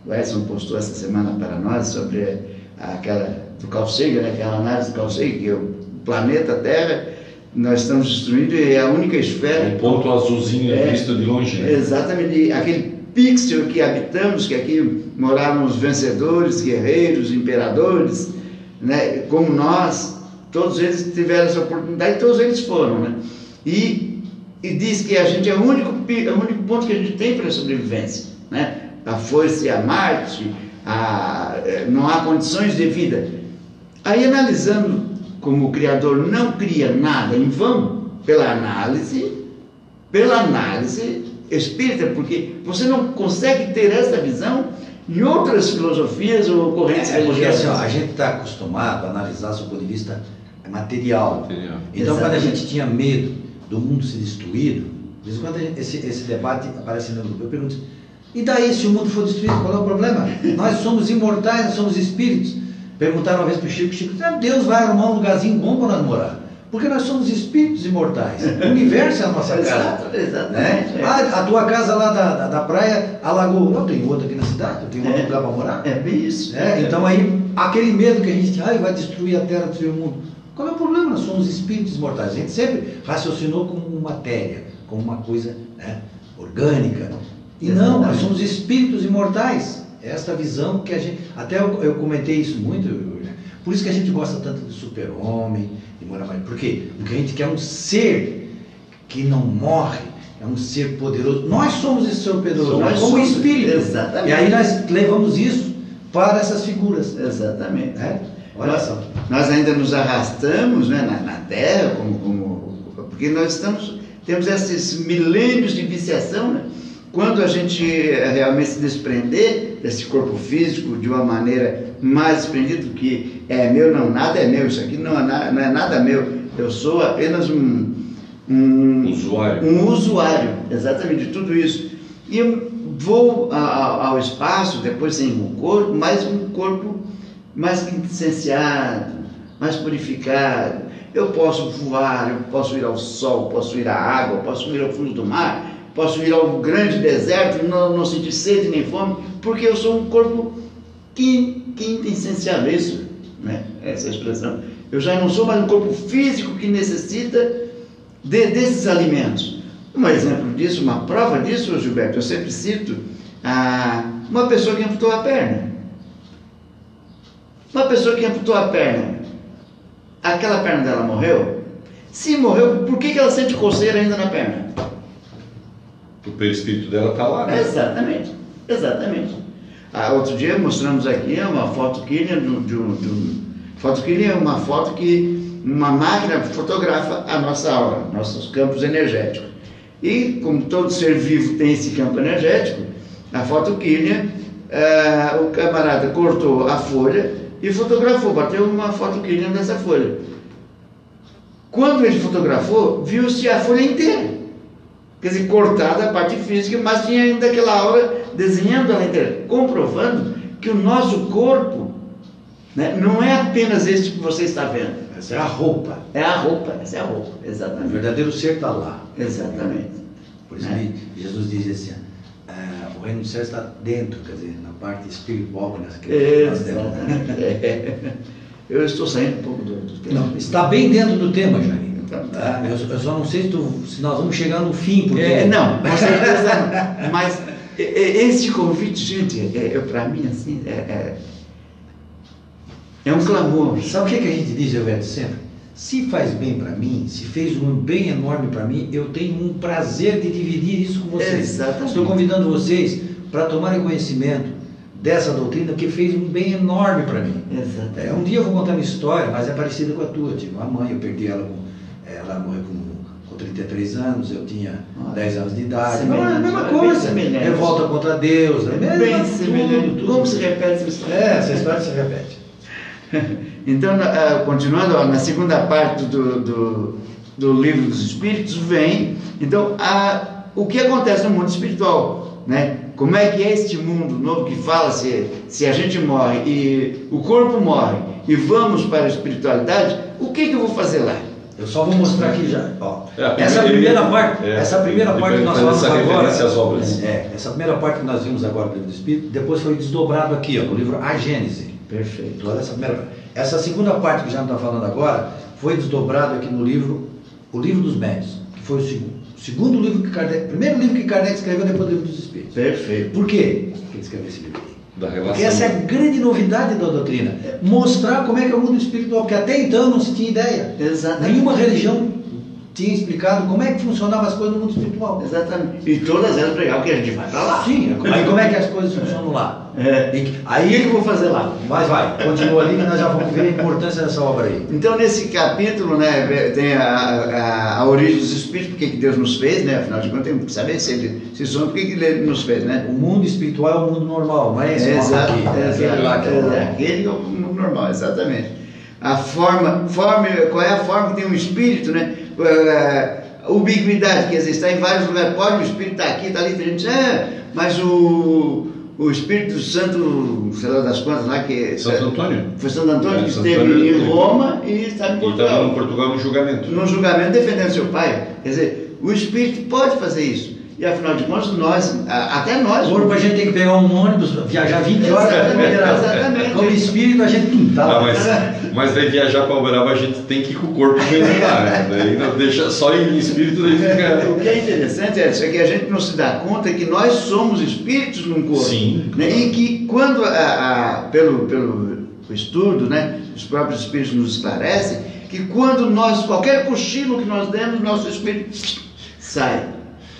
o Edson postou essa semana para nós sobre aquela do Carl Sagan, né, aquela análise do Carl Sagan, que é o planeta Terra, nós estamos destruindo e é a única esfera. Um ponto azulzinho é, visto de longe. Né? Exatamente, aquele pixel que habitamos, que aqui moravam os vencedores, guerreiros, imperadores, né, como nós, todos eles tiveram essa oportunidade, todos eles foram, né? E, e diz que a gente é o único, é o único ponto que a gente tem para a sobrevivência, né? A força e a Marte, a, eh, não há condições de vida. Aí, analisando como o Criador não cria nada em vão, pela análise, pela análise espírita, porque você não consegue ter essa visão em outras filosofias ou correntes é, porque assim, ó, a gente está acostumado a analisar do ponto de vista material. material. Então, Exatamente. quando a gente tinha medo do mundo ser destruído, quando esse, esse debate aparece no grupo, eu pergunto e daí, se o mundo for destruído, qual é o problema? Nós somos imortais, nós somos espíritos. Perguntaram uma vez para o Chico, Chico, ah, Deus vai arrumar um lugarzinho bom para nós morar. Porque nós somos espíritos imortais. O universo é a nossa casa. Exato, né? Ah, a tua casa lá da, da, da praia alagou. Não, tem outra aqui na cidade, tenho outro é, lugar para morar. É bem isso. É, então aí, aquele medo que a gente tem, ah, vai destruir a terra, destruir o mundo. Qual é o problema? Nós somos espíritos mortais. A gente sempre raciocinou como matéria, como uma coisa né, orgânica. E não, nós somos espíritos imortais. É esta visão que a gente. Até eu, eu comentei isso muito, né? por isso que a gente gosta tanto do super-homem, de Moura Por quê? Porque a gente quer um ser que não morre, é um ser poderoso. Nós somos esse ser poderoso, nós somos espíritos. Exatamente. E aí nós levamos isso para essas figuras. Exatamente. Né? Olha nós, só. Nós ainda nos arrastamos né, na, na Terra, como, como, porque nós estamos, temos esses milênios de viciação, né? Quando a gente eh, realmente se desprender desse corpo físico de uma maneira mais desprendida que é meu, não, nada é meu, isso aqui não é, não é nada meu, eu sou apenas um, um usuário. Um usuário, exatamente, de tudo isso. E eu vou ao espaço, depois sem o corpo, mas um corpo mais licenciado, mais purificado. Eu posso voar, eu posso ir ao sol, posso ir à água, posso ir ao fundo do mar, posso ir ao grande deserto, não, não sentir sede nem fome, porque eu sou um corpo quintessencial, isso, né? essa expressão. Eu já não sou mais um corpo físico que necessita de, desses alimentos. Um exemplo disso, uma prova disso, Gilberto, eu sempre cito ah, uma pessoa que amputou a perna. Uma pessoa que amputou a perna, aquela perna dela morreu? Se morreu, por que, que ela sente coceira ainda na perna? O perispírito dela está lá, né? Exatamente, exatamente. Ah, outro dia mostramos aqui uma foto de um. De um, de um foto quilha é uma foto que uma máquina fotografa a nossa aura, nossos campos energéticos. E como todo ser vivo tem esse campo energético, a foto quilha, ah, o camarada cortou a folha e fotografou, bateu uma foto quilha nessa folha. Quando ele fotografou, viu-se a folha inteira. Quer dizer, cortada a parte física, mas tinha ainda aquela aura desenhando ela inteira, comprovando que o nosso corpo né, não é apenas este que você está vendo. Essa é a roupa. É a roupa, essa é a roupa, O exatamente. verdadeiro ser está lá. Exatamente. Por isso É. Jesus diz assim, ah, o reino do céu está dentro, quer dizer, na parte espiritual, que nós temos. Exatamente. É. Eu estou saindo um pouco do, do tema. Não, está bem dentro do tema, Jair. Tá? Eu, eu só não sei se, tu- se nós vamos chegar no fim, porque... É, não, com certeza não. Mas é, é, esse convite, gente, é, é, para mim, assim, é, é, é um clamor. Sabe o que, que a gente diz, Evelio, sempre? Se faz bem para mim, se fez um bem enorme para mim, eu tenho um prazer de dividir isso com vocês. Exatamente. Estou convidando vocês para tomarem conhecimento dessa doutrina que fez um bem enorme para mim. É, Exatamente. um dia eu vou contar uma história, mas é parecida com a tua. Tive uma mãe, eu perdi ela com. Ela morreu com, com 33 anos, eu tinha Olha. 10 anos de idade. Semelhante, Não, é a mesma é bem coisa. semelhante. Revolta contra Deus. É Bem mesmo, tudo, semelhante. tudo. Como se repete essa história? É, essa história se repete. Então, ah, continuando, na segunda parte do, do, do livro dos Espíritos, vem, então, a, o que acontece no mundo espiritual, né? Como é que é este mundo novo que fala se, se a gente morre e o corpo morre e vamos para a espiritualidade, o que, que eu vou fazer lá? Eu só vou mostrar aqui já. Ó, É, essa primeira- primeira parte, é, essa primeira ele parte que nós falamos agora, às obras. É, essa primeira parte que nós vimos agora do livro do Espírito, depois foi desdobrado aqui, ó, no livro A Gênese. Perfeito. Toda essa primeira Essa segunda parte que já não está falando agora, foi desdobrado aqui no livro O Livro dos Médios, que foi o segundo, segundo livro que Kardec, primeiro livro que Kardec escreveu depois do livro dos Espíritos. Perfeito. Por quê que ele escreveu esse livro? Da relação. Porque essa é a grande novidade da doutrina. Mostrar como é que é o mundo espiritual, porque até então não se tinha ideia. Exatamente. Nenhuma religião tinha explicado como é que funcionavam as coisas no mundo espiritual. Exatamente. E todas elas pregavam que a gente vai para lá. Sim, aí como é que as coisas funcionam lá? É. E Aí que eu vou fazer lá? Mas vai, continua ali que nós já vamos ver a importância dessa obra aí. Então, nesse capítulo, né, tem a, a, a origem dos espíritos, por que Deus nos fez, né? Afinal de contas, tem que saber se, ele, se somos, por que ele nos fez, né? O mundo espiritual é o mundo normal, não é esse É, exato, aqui, é aquele lá que é o é, normal. aquele é o mundo normal, exatamente. A forma, forma, qual é a forma que tem um espírito, né? É, ubiquidade, quer dizer, está em vários lugares, pode o espírito estar aqui, está ali, tem gente, é, mas o, o Espírito Santo, sei lá das quantas lá, que Santo Antônio. foi Santo Antônio É, que Santo esteve Antônio, em Roma e está em E Portugal estava no Portugal no julgamento. num julgamento defendendo seu pai. Quer dizer, o espírito pode fazer isso. E afinal de contas, nós, até nós. Corpo a gente tem que pegar um ônibus, viajar 20 horas para Exatamente, Uberaba. exatamente. Como espírito a gente não tá Ah, mas, mas daí viajar para Uberaba a gente tem que ir com o corpo mesmo lá, né? Daí não deixa só em espírito, daí O fica. que é interessante é isso, é que a gente não se dá conta que nós somos espíritos num corpo. Sim, Né? E que quando, a, a- pelo, pelo estudo, né, os próprios espíritos nos esclarecem, que quando nós, qualquer cochilo que nós demos, nosso espírito sai.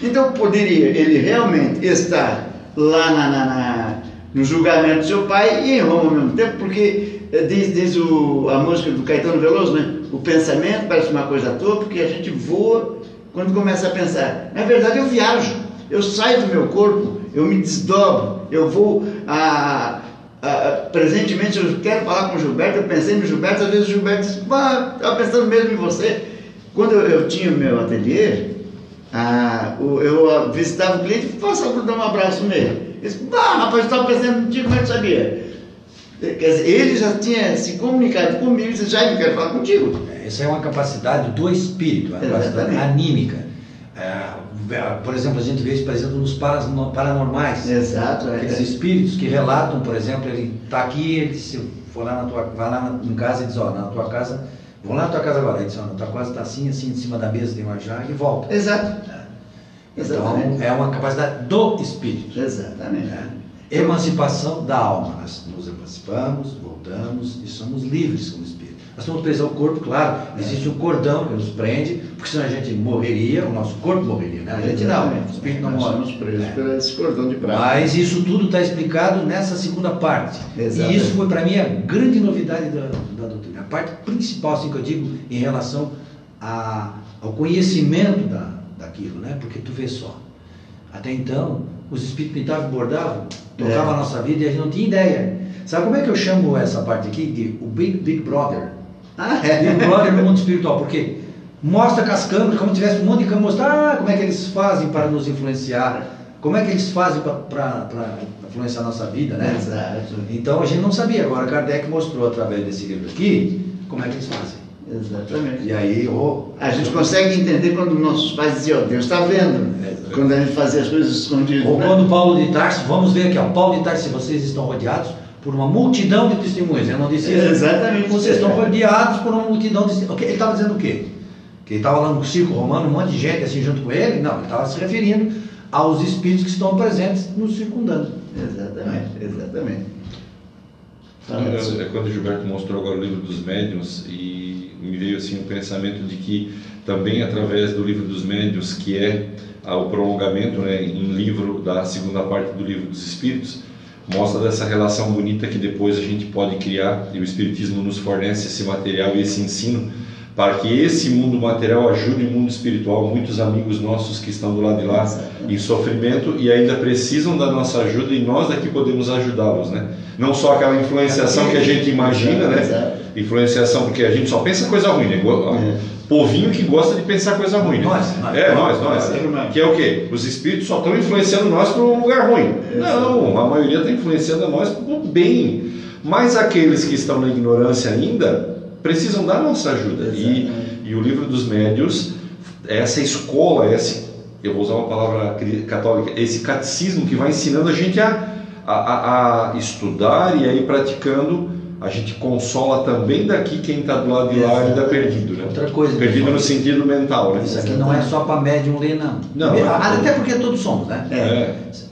Então poderia ele realmente estar lá na, na- na- no julgamento do seu pai e em Roma ao mesmo tempo, porque eh, diz, diz o- a música do Caetano Veloso, né? O pensamento parece uma coisa à toa, porque a gente voa quando começa a pensar. Na verdade, eu viajo, eu saio do meu corpo, eu me desdobro, eu vou a. a- presentemente eu quero falar com o Gilberto, eu pensei no Gilberto, às vezes o Gilberto disse, "Bah, estava pensando mesmo em você. Quando eu, eu tinha meu ateliê, ah, eu ah, visitava o cliente e passava para dar um abraço nele. Ele disse, bah, rapaz, estava pensando contigo, como é sabia? Quer dizer, ele já tinha se comunicado comigo e disse, Jaime, eu quero falar contigo. Essa é uma capacidade do espírito, uma capacidade anímica. É, por exemplo, a gente vê isso, por exemplo, nos paranormais. Exato. é. Aqueles espíritos que relatam, por exemplo, ele está aqui, ele se for lá na tua, vai lá na- em casa e diz, ó, na tua casa, vou lá na tua casa agora, ele ó, na tua casa está assim, assim, em cima da mesa tem uma jarra e volta. Exato. Então Exatamente. é uma capacidade do espírito. Exatamente. né? Emancipação da alma. Nós nos emancipamos, voltamos e somos livres como espírito. Nós estamos presos ao corpo, claro, existe um cordão que nos prende, porque senão a gente morreria, o nosso corpo morreria, né? A gente não, o espírito não Nós morre. somos presos É. por esse cordão de prata. Mas isso tudo está explicado nessa segunda parte. Exatamente. E isso foi para mim a grande novidade da, da doutrina. A parte principal, assim que eu digo, em relação a- ao conhecimento da, daquilo, né? Porque tu vê só. Até então, os espíritos pintavam e bordavam, tocavam É. a nossa vida e a gente não tinha ideia. Sabe como é que eu chamo essa parte aqui de o Big, Big Brother? Ah, é? Brother no mundo espiritual, porque mostra com as câmeras, como se tivesse um monte de câmeras, mostrar ah, como é que eles fazem para nos influenciar, como é que eles fazem para influenciar a nossa vida, né? Exato. Então a gente não sabia, agora Kardec mostrou através desse livro aqui como é que eles fazem. Exatamente. E aí, oh, A gente consegue entender quando nossos pais diziam, "Ó, Deus está vendo. É, Quando a gente fazia as coisas escondidas. ou né? quando Paulo de Tarso, vamos ver aqui, ó, Paulo de Tarso, se vocês estão rodeados por uma multidão de testemunhas, eu não disse isso. Exatamente. Vocês estão rodeados por uma multidão de testemunhas. Ele estava dizendo o quê? Que ele estava lá no circo romano, um monte de gente assim junto com ele? Não, ele estava se referindo aos espíritos que estão presentes nos circundando. Exatamente, exatamente. É, é quando o Gilberto mostrou agora o livro dos médiuns e me veio assim um pensamento de que também através do livro dos médiuns, que é o prolongamento né, em livro da segunda parte do livro dos espíritos, mostra dessa relação bonita que depois a gente pode criar e o espiritismo nos fornece esse material e esse ensino para que esse mundo material ajude o mundo espiritual. Muitos amigos nossos que estão do lado de lá em sofrimento e ainda precisam da nossa ajuda e nós daqui podemos ajudá-los, né? Não só aquela influenciação que a gente imagina, né? Influenciação porque a gente só pensa coisa ruim, né? É. Povinho que gosta de pensar coisa ruim, né? Nós, nós. É, nós, nós. Ser humano. Que é o quê? Os espíritos só estão influenciando nós para um lugar ruim. Não, a maioria está influenciando a nós para o bem. Mas aqueles que estão na ignorância ainda precisam da nossa ajuda. E, e o livro dos médios, essa escola, esse, eu vou usar uma palavra católica, esse catecismo que vai ensinando a gente a, a, a- a estudar e a ir praticando, a gente consola também daqui quem está do lado de lá ainda Exatamente. perdido. Né? Outra coisa. Perdido no sentido mental, né? Isso aqui não é só para médium ler, não. Não, Primeiro, é. Até porque todos somos, né? É.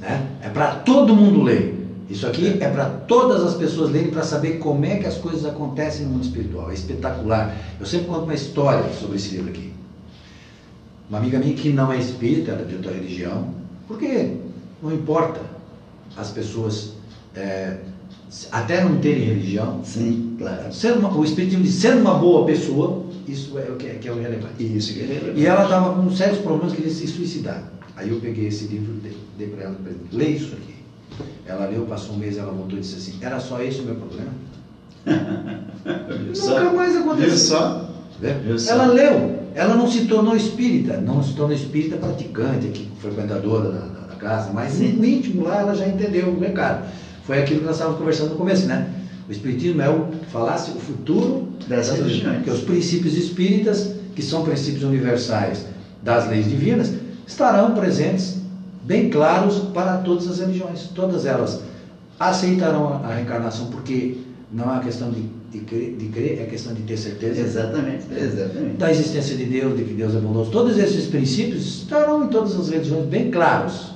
né? É para todo mundo ler. Isso aqui é para todas as pessoas lerem para saber como é que as coisas acontecem no mundo espiritual. É espetacular. Eu sempre conto uma história sobre esse livro aqui. Uma amiga minha que não é espírita, ela é de outra religião, porque não importa as pessoas é, até não terem religião, Sim, claro. ser uma, o espiritismo de ser uma boa pessoa, isso é o que é, que é o relevante. Isso é relevante. E ela estava com sérios problemas, queria se suicidar. Aí eu peguei esse livro, dei, dei para ela, lê isso aqui. Ela leu, passou um mês, ela voltou e disse assim, era só esse o meu problema? Nunca mais aconteceu. só? Ela leu, ela não se tornou espírita, não se tornou espírita praticante, aqui, frequentadora da, da- da casa, mas no íntimo lá ela já entendeu o recado. Foi aquilo que nós estávamos conversando no começo, né? O espiritismo é o falasse o futuro Das religiões. Porque os princípios espíritas, que são princípios universais das leis divinas, estarão presentes bem claros para todas as religiões. Todas elas aceitarão a reencarnação porque não é uma questão de, de, crer, de crer, é questão de ter certeza Exatamente, exatamente. da existência de Deus, de que Deus é bondoso. Todos esses princípios estarão em todas as religiões bem claros.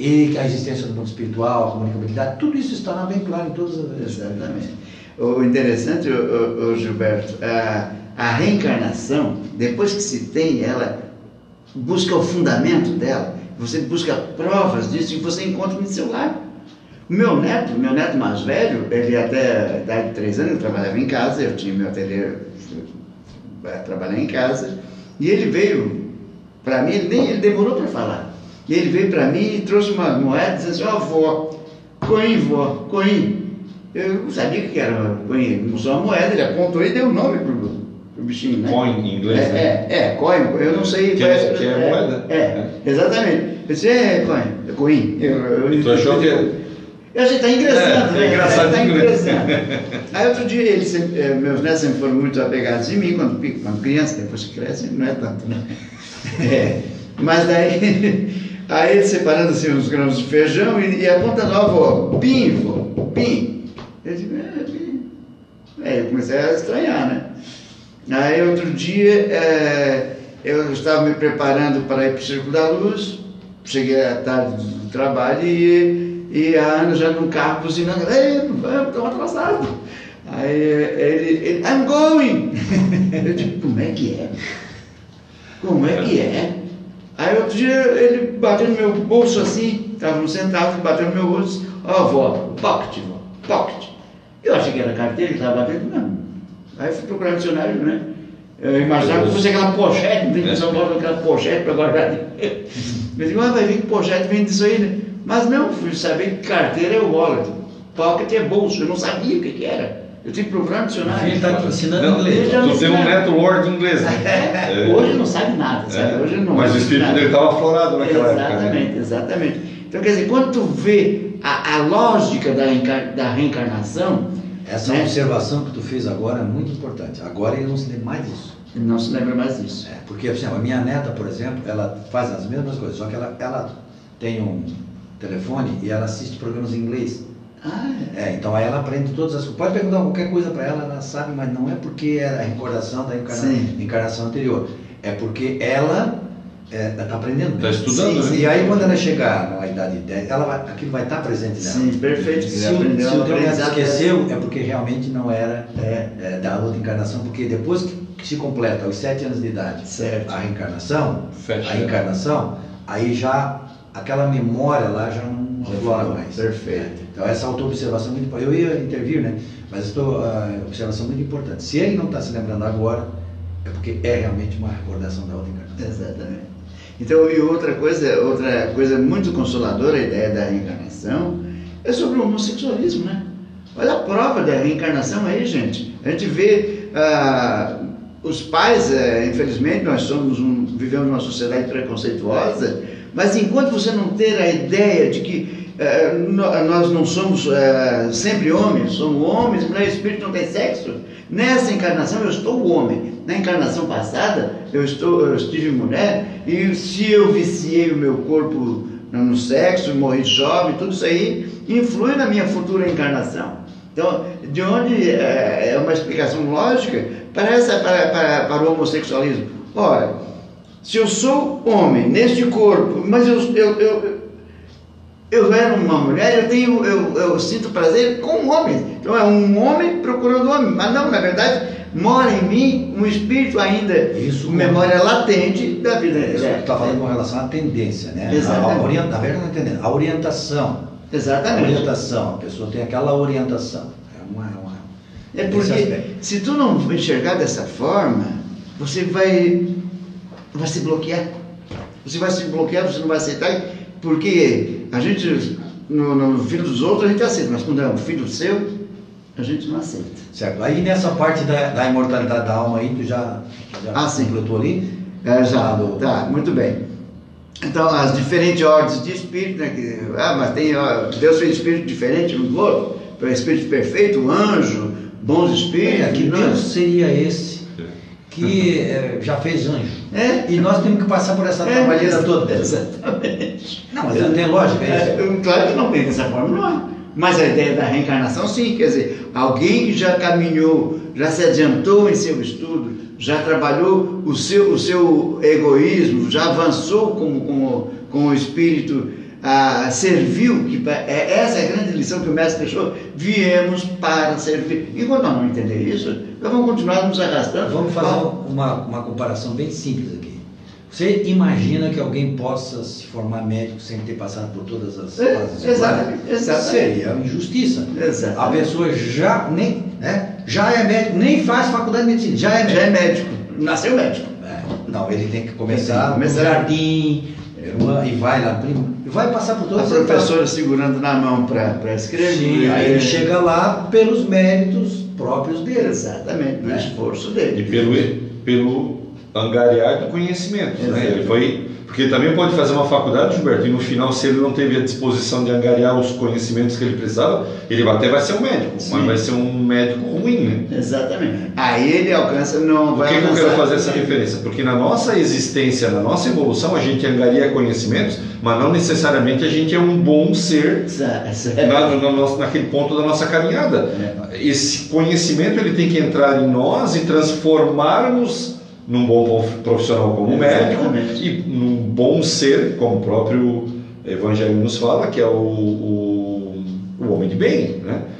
E a existência do mundo espiritual, a comunicabilidade, tudo isso estará bem claro em todas as. Exatamente. O interessante, o, o- o Gilberto, a, a reencarnação, depois que se tem ela, busca o fundamento dela, você busca provas disso e você encontra no seu lar. Meu neto, meu neto mais velho, ele até a idade de três anos, ele trabalhava em casa, eu tinha meu ateliê para trabalhar em casa, e ele veio para mim, ele nem ele demorou para falar. E ele veio para mim e trouxe uma moeda dizendo assim, ó vó, coim, vó, coim. Eu não sabia o que era coim, ele usou uma moeda, ele apontou e deu o nome pro, pro bichinho, né? Coin em inglês, é, né? é, é, coin, eu não sei. Que parece- é- que é moeda? É, exatamente. Eu disse, é, coin, é coin. Eu, eu, E tu achou que- Eu achei, tá engraçado, É, né? é engraçado Tá engraçado. Aí outro dia, eles, sempre- eh, meus netos sempre foram muito apegados em mim, quando, quando criança, depois que cresce, não é tanto, né? É, mas daí, aí separando assim uns grãos de feijão e, e apontando, ó, vó, pim, vó, pim. Eu digo, é, pim. Aí eu comecei a estranhar, né? Aí outro dia, eh, eu estava me preparando para ir para o Círculo da Luz, cheguei à tarde do trabalho e e a Ana já no carro buzinando, ei, vamos, estamos atrasados. Aí ele, ele, I'm going! Eu digo, como é que é? Como é que é? Aí outro dia ele bateu no meu bolso assim, estávamos sentados, bateu no meu bolso, ó, vó, pocket, vó, pocket. Eu achei que era carteira, ele estava batendo, não. Aí fui procurar dicionário, né? Eu imaginava que fosse aquela pochete, não tem que São Paulo aquela pochete para guardar. Eu digo, ah, vai vir que pochete vem disso aí, né? Mas não, fui saber que carteira é o wallet, pocket é bolso, eu não sabia o que, que era. Eu que procurar no dicionário. Ele está ensinando inglês. Tu tem um neto lord inglês, né? É, hoje não sabe nada, sabe? É. Hoje não Mas o espírito dele estava aflorado naquela exatamente, época. Exatamente, né? exatamente. Então, quer dizer, quando tu vê a, a lógica da, da reencarnação. Essa né? observação que tu fez agora é muito importante. Agora ele não se lembra mais disso. Ele não se lembra mais disso. É, porque assim, a minha neta, por exemplo, ela faz as mesmas coisas, só que ela, ela tem um telefone e ela assiste programas em inglês. Ah, é. é, então aí ela aprende todas as coisas. Pode perguntar qualquer coisa para ela, ela sabe, mas não é porque é a recordação da encarna... encarnação anterior. É porque ela está é, tá aprendendo. Está estudando, sim, né? E aí quando ela chegar na idade de 10, ela vai, aquilo vai estar tá presente nela. Sim, perfeito. Se, se o teu neto esqueceu, é porque realmente não era é, é, da outra encarnação, porque depois que, que se completa os 7 anos de idade certo. a reencarnação, Fecha. a encarnação, aí já aquela memória lá já não aflora mais. Perfeito. Então essa auto-observação é muito importante. Eu ia intervir, né? Mas estou uh, observação muito importante. Se ele não está se lembrando agora, é porque é realmente uma recordação da outra encarnação. Exatamente. Então, e outra coisa, outra coisa muito consoladora, a ideia da reencarnação, é sobre o homossexualismo, né? Olha a prova da reencarnação aí, gente. A gente vê uh, os pais, uh, infelizmente, nós somos um, vivemos numa sociedade preconceituosa, mas enquanto você não ter a ideia de que uh, nós não somos sempre homens, somos homens, mulher, espírito não tem sexo, nessa encarnação eu estou homem. Na encarnação passada eu, estou, eu estive mulher e se eu viciei o meu corpo no sexo, morri jovem, tudo isso aí influi na minha futura encarnação. Então, de onde é, é uma explicação lógica para, essa, para, para, para o homossexualismo? Ora, se eu sou homem neste corpo, mas eu, eu, eu, eu era uma mulher, eu, tenho, eu, eu sinto prazer com um homem. Então é um homem procurando um homem. Mas não, na verdade, mora em mim um espírito ainda, Isso, memória latente da vida. Isso é, está falando com relação à tendência, né? Exatamente. A, a na verdade, não entendendo. A orientação. Exatamente. A orientação. A pessoa tem aquela orientação. É uma. uma é porque se tu não enxergar dessa forma, você vai, vai se bloquear. Você vai se bloquear, você não vai aceitar, porque a gente, no, no filho dos outros, a gente aceita, mas quando é um filho seu, a gente não aceita. Certo. Aí nessa parte da, da imortalidade da alma aí, tu já, já ah, completou ali? É, já. Do... Tá, muito bem. Então, as diferentes ordens de espírito, né? Que, ah, mas tem, ó, Deus fez espírito diferente um do outro. Para espírito perfeito, anjo, bons espíritos. É, que. Deus seria esse que é, já fez anjo. É. E nós temos que passar por essa é, trabalheira toda. Exatamente. Não, mas não tem lógica é isso? É, claro que não tem dessa forma, não é. Mas a ideia da reencarnação, sim, quer dizer, alguém que já caminhou, já se adiantou em seu estudo, já trabalhou o seu, o seu egoísmo, já avançou com, com, com o espírito, ah, serviu, que é, essa é a grande lição que o mestre deixou, viemos para servir. Enquanto nós não entender isso, nós vamos continuar nos arrastando. Vamos fazer uma, uma comparação bem simples aqui. Você imagina que alguém possa se formar médico sem ter passado por todas as é, fases? Exatamente, exatamente. Seria injustiça. Exatamente. A pessoa já nem, né, já é médico, nem faz faculdade de medicina, já é médico. Já é médico. Nasceu médico. É. Não, ele tem que começar no jardim, e vai lá, e vai passar por todas as A professora segurando na mão para escrever. Sim, aí ele chega lá pelos méritos próprios dele. Exatamente, no né? esforço dele. E pelo, pelo angariar do conhecimento. Né? Ele foi, porque também pode fazer uma faculdade, Gilberto, e no final, se ele não teve a disposição de angariar os conhecimentos que ele precisava, ele até vai ser um médico, Sim. mas vai ser um médico ruim, né? Exatamente. Aí ele alcança, não vai Por que, que eu quero fazer essa referência? Porque na nossa existência, na nossa evolução, a gente angaria conhecimentos, mas não necessariamente a gente é um bom ser na, no, naquele ponto da nossa caminhada. É. Esse conhecimento ele tem que entrar em nós e transformarmos num bom profissional como médico e num bom ser, como o próprio Evangelho nos fala, que é o, o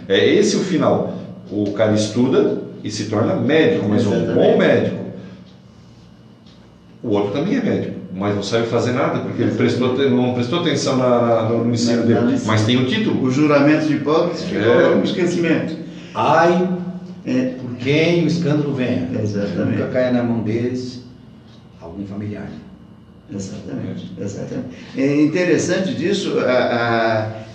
É esse o final. O cara estuda e se torna médico, mas um Exatamente. bom médico. O outro também é médico, mas não sabe fazer nada, porque ele prestou, não prestou atenção na, na- no ensino dele. Mas tem o título. O juramento de Hipócrates ficou É. no esquecimento. Ai, É, por quem o escândalo venha. Exatamente. Nunca caia na mão deles algum familiar. Exatamente, exatamente. É interessante disso a-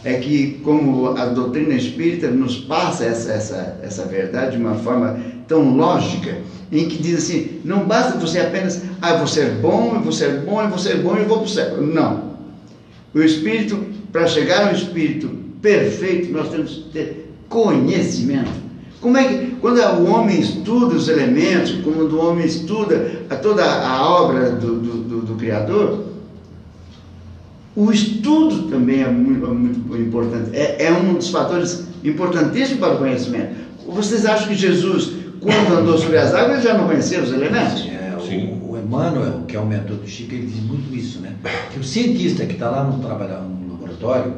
a- é que como a doutrina espírita nos passa essa, essa, essa verdade de uma forma tão lógica, em que diz assim, não basta você apenas, ah, vou ser bom, eu vou ser bom, eu vou ser bom e vou para o céu. Não. O espírito, para chegar ao espírito perfeito, nós temos que ter conhecimento. Como é que, quando o homem estuda os elementos, quando o homem estuda a- toda a obra do, do, do- do Criador, o estudo também é muito, é muito importante. É, é um dos fatores importantíssimos para o conhecimento. Vocês acham que Jesus, quando andou sobre as águas, ele já não conhecia os elementos? É, Sim. o, o Emmanuel, que é o mentor do Chico, ele diz muito isso, né? Que o cientista que está lá no, trabalho, no laboratório,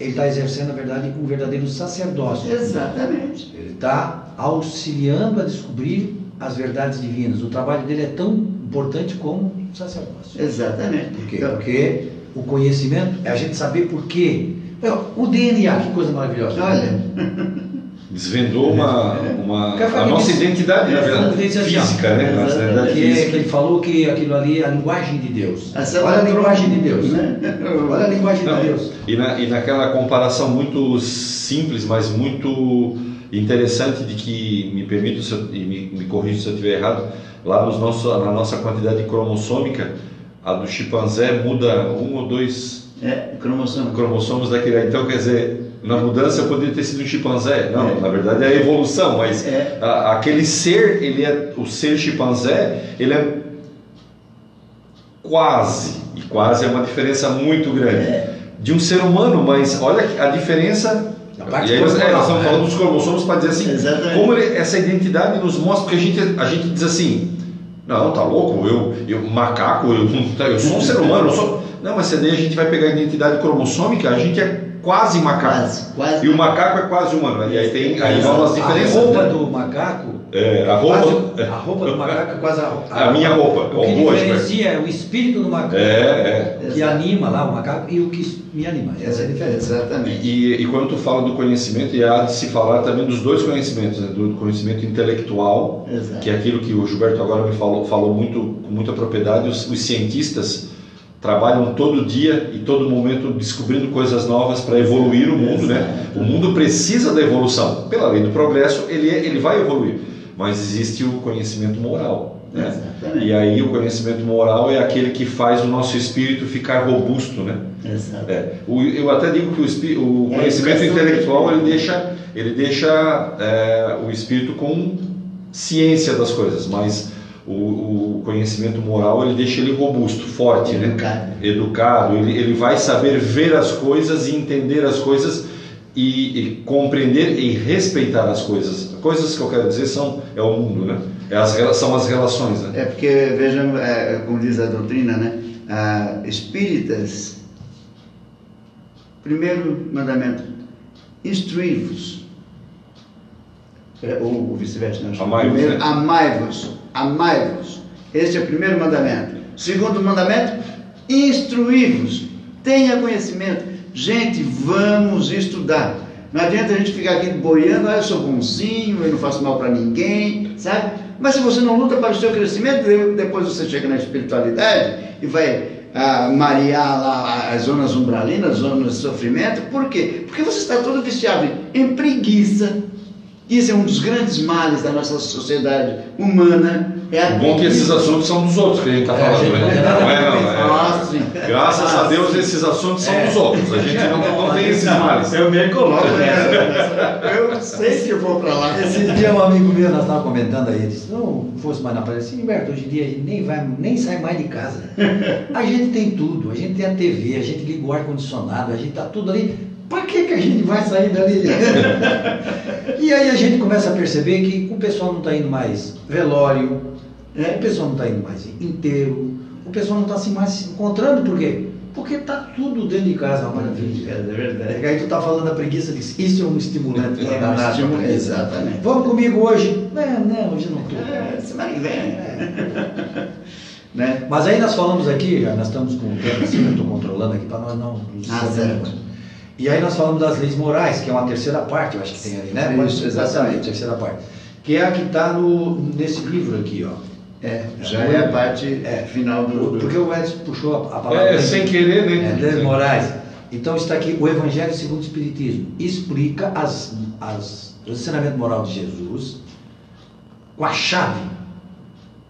ele está exercendo, na verdade, um verdadeiro sacerdócio. Exatamente. Ele está auxiliando a descobrir as verdades divinas. O trabalho dele é tão importante como o sacerdócio. Exatamente. Por quê? Então, Porque o conhecimento é a gente saber por quê. O DNA, que coisa maravilhosa. olha, Desvendou uma, uma, Quer falar a nossa identidade, na É, verdade, física, né? Nossa identidade Que, física. ele falou que aquilo ali é a linguagem de Deus. Essa Olha a é linguagem de Deus. né? Olha a linguagem Não, de Deus. E, na, e naquela comparação muito simples, mas muito interessante de que, me permito, se eu- e me, me corrija se eu estiver errado, lá nos nosso, na nossa quantidade cromossômica, a do chimpanzé muda um ou dois É, cromossomo. cromossomos daquele. Então, quer dizer, na mudança poderia ter sido um chimpanzé. Não, É. na verdade é a evolução, mas É. a- aquele ser, ele é o ser chimpanzé, ele é quase, e quase é uma diferença muito grande, É. de um ser humano, mas olha a diferença. A E aí nós, é, nós estamos né? falando dos cromossomos para dizer assim, Exatamente. como ele- essa identidade nos mostra, porque a gente, a gente diz assim, não, tá louco, eu, eu macaco, eu, eu sou um ser humano, eu sou. Não, mas se daí a gente vai pegar a identidade cromossômica, a gente é quase macaco. Quase, quase. E o macaco é quase humano. E aí tem aí vão as A diferenças. roupa né? do macaco. É, a é roupa. quase- a roupa do macaco é quase a, A minha roupa, O que o rosto, diferencia é o espírito do macaco. É, Que anima lá o macaco e o que me anima. Essa é a diferença. Exatamente. E, e quando tu fala do conhecimento, e há de se falar também dos dois conhecimentos, né? do conhecimento intelectual, Exato. que é aquilo que o Gilberto agora me falou, falou muito, com muita propriedade, os, os cientistas trabalham todo dia e todo momento descobrindo coisas novas para evoluir o mundo, né? O mundo precisa da evolução. Pela lei do progresso, ele, é- ele vai evoluir. Mas existe o conhecimento moral, né? Exatamente. E aí o conhecimento moral é aquele que faz o nosso espírito ficar robusto, né? Exato. É, eu até digo que o, espí- o É conhecimento educação intelectual ele deixa, ele deixa é, o espírito com ciência das coisas, mas o, o conhecimento moral ele deixa ele robusto, forte, né? Educado. educado. Ele, ele vai saber ver as coisas e entender as coisas e, e compreender e respeitar as coisas. Coisas que eu quero dizer são é o mundo, né? É as, são as relações, né? É porque, vejam, é, como diz a doutrina, né? Ah, espíritas, primeiro mandamento, instruí-vos. É, ou, vice-versa. Amai-vos, Primeiro, né? amai-vos, amai-vos. Este é o primeiro mandamento. Segundo mandamento, instruí-vos. Tenha conhecimento. Gente, vamos estudar. Não adianta a gente ficar aqui boiando, ah, eu sou bonzinho, eu não faço mal para ninguém, sabe? Mas se você não luta para o seu crescimento, de- depois você chega na espiritualidade e vai ah, marear lá as zonas umbralinas, as zonas de sofrimento. Por quê? Porque você está todo viciado em preguiça. Isso é um dos grandes males da nossa sociedade humana. É a bom é que esses assuntos são dos outros que a gente está É, falando, gente né? não nada Não é, não, é. isso. Ah. Graças Ah, a Deus sim. esses assuntos são É. dos outros. A gente não, não tem esses males. Eu me coloco nessa. Eu sei que eu vou para lá. Esse dia um amigo meu, nós estávamos comentando aí, ele disse, não fosse mais na praia, assim, Humberto, hoje em dia a gente nem, vai, nem sai mais de casa. A gente tem tudo, a gente tem a TV, a gente liga o ar-condicionado, a gente tá tudo ali. Para que, que a gente vai sair dali? e aí a gente começa a perceber que o pessoal não está indo mais velório, É. o pessoal não está indo mais inteiro, o pessoal não está se mais se encontrando, por quê? Porque está tudo dentro de casa, uma maravilha. É verdade. É aí tu tá falando da preguiça, diz, isso é um estimulante. É, danado um estímulo, preguiça. exatamente. Vamos comigo hoje? Não, não, hoje não estou. É, semana que vem. né? Mas aí nós falamos aqui, já nós estamos com o tempo assim, eu estou controlando aqui para nós não Ah, certo. E aí nós falamos das leis morais, que é uma terceira parte, eu acho que tem ali, né? Isso, exatamente. terceira parte. Que é a que está nesse livro aqui, ó. É, já é a parte É. final do. do- Porque o Edson puxou a, a palavra. É, sem querer, né? É, leis morais. Então está aqui o Evangelho segundo o Espiritismo. Explica as, as, o ensinamento moral de Jesus com a chave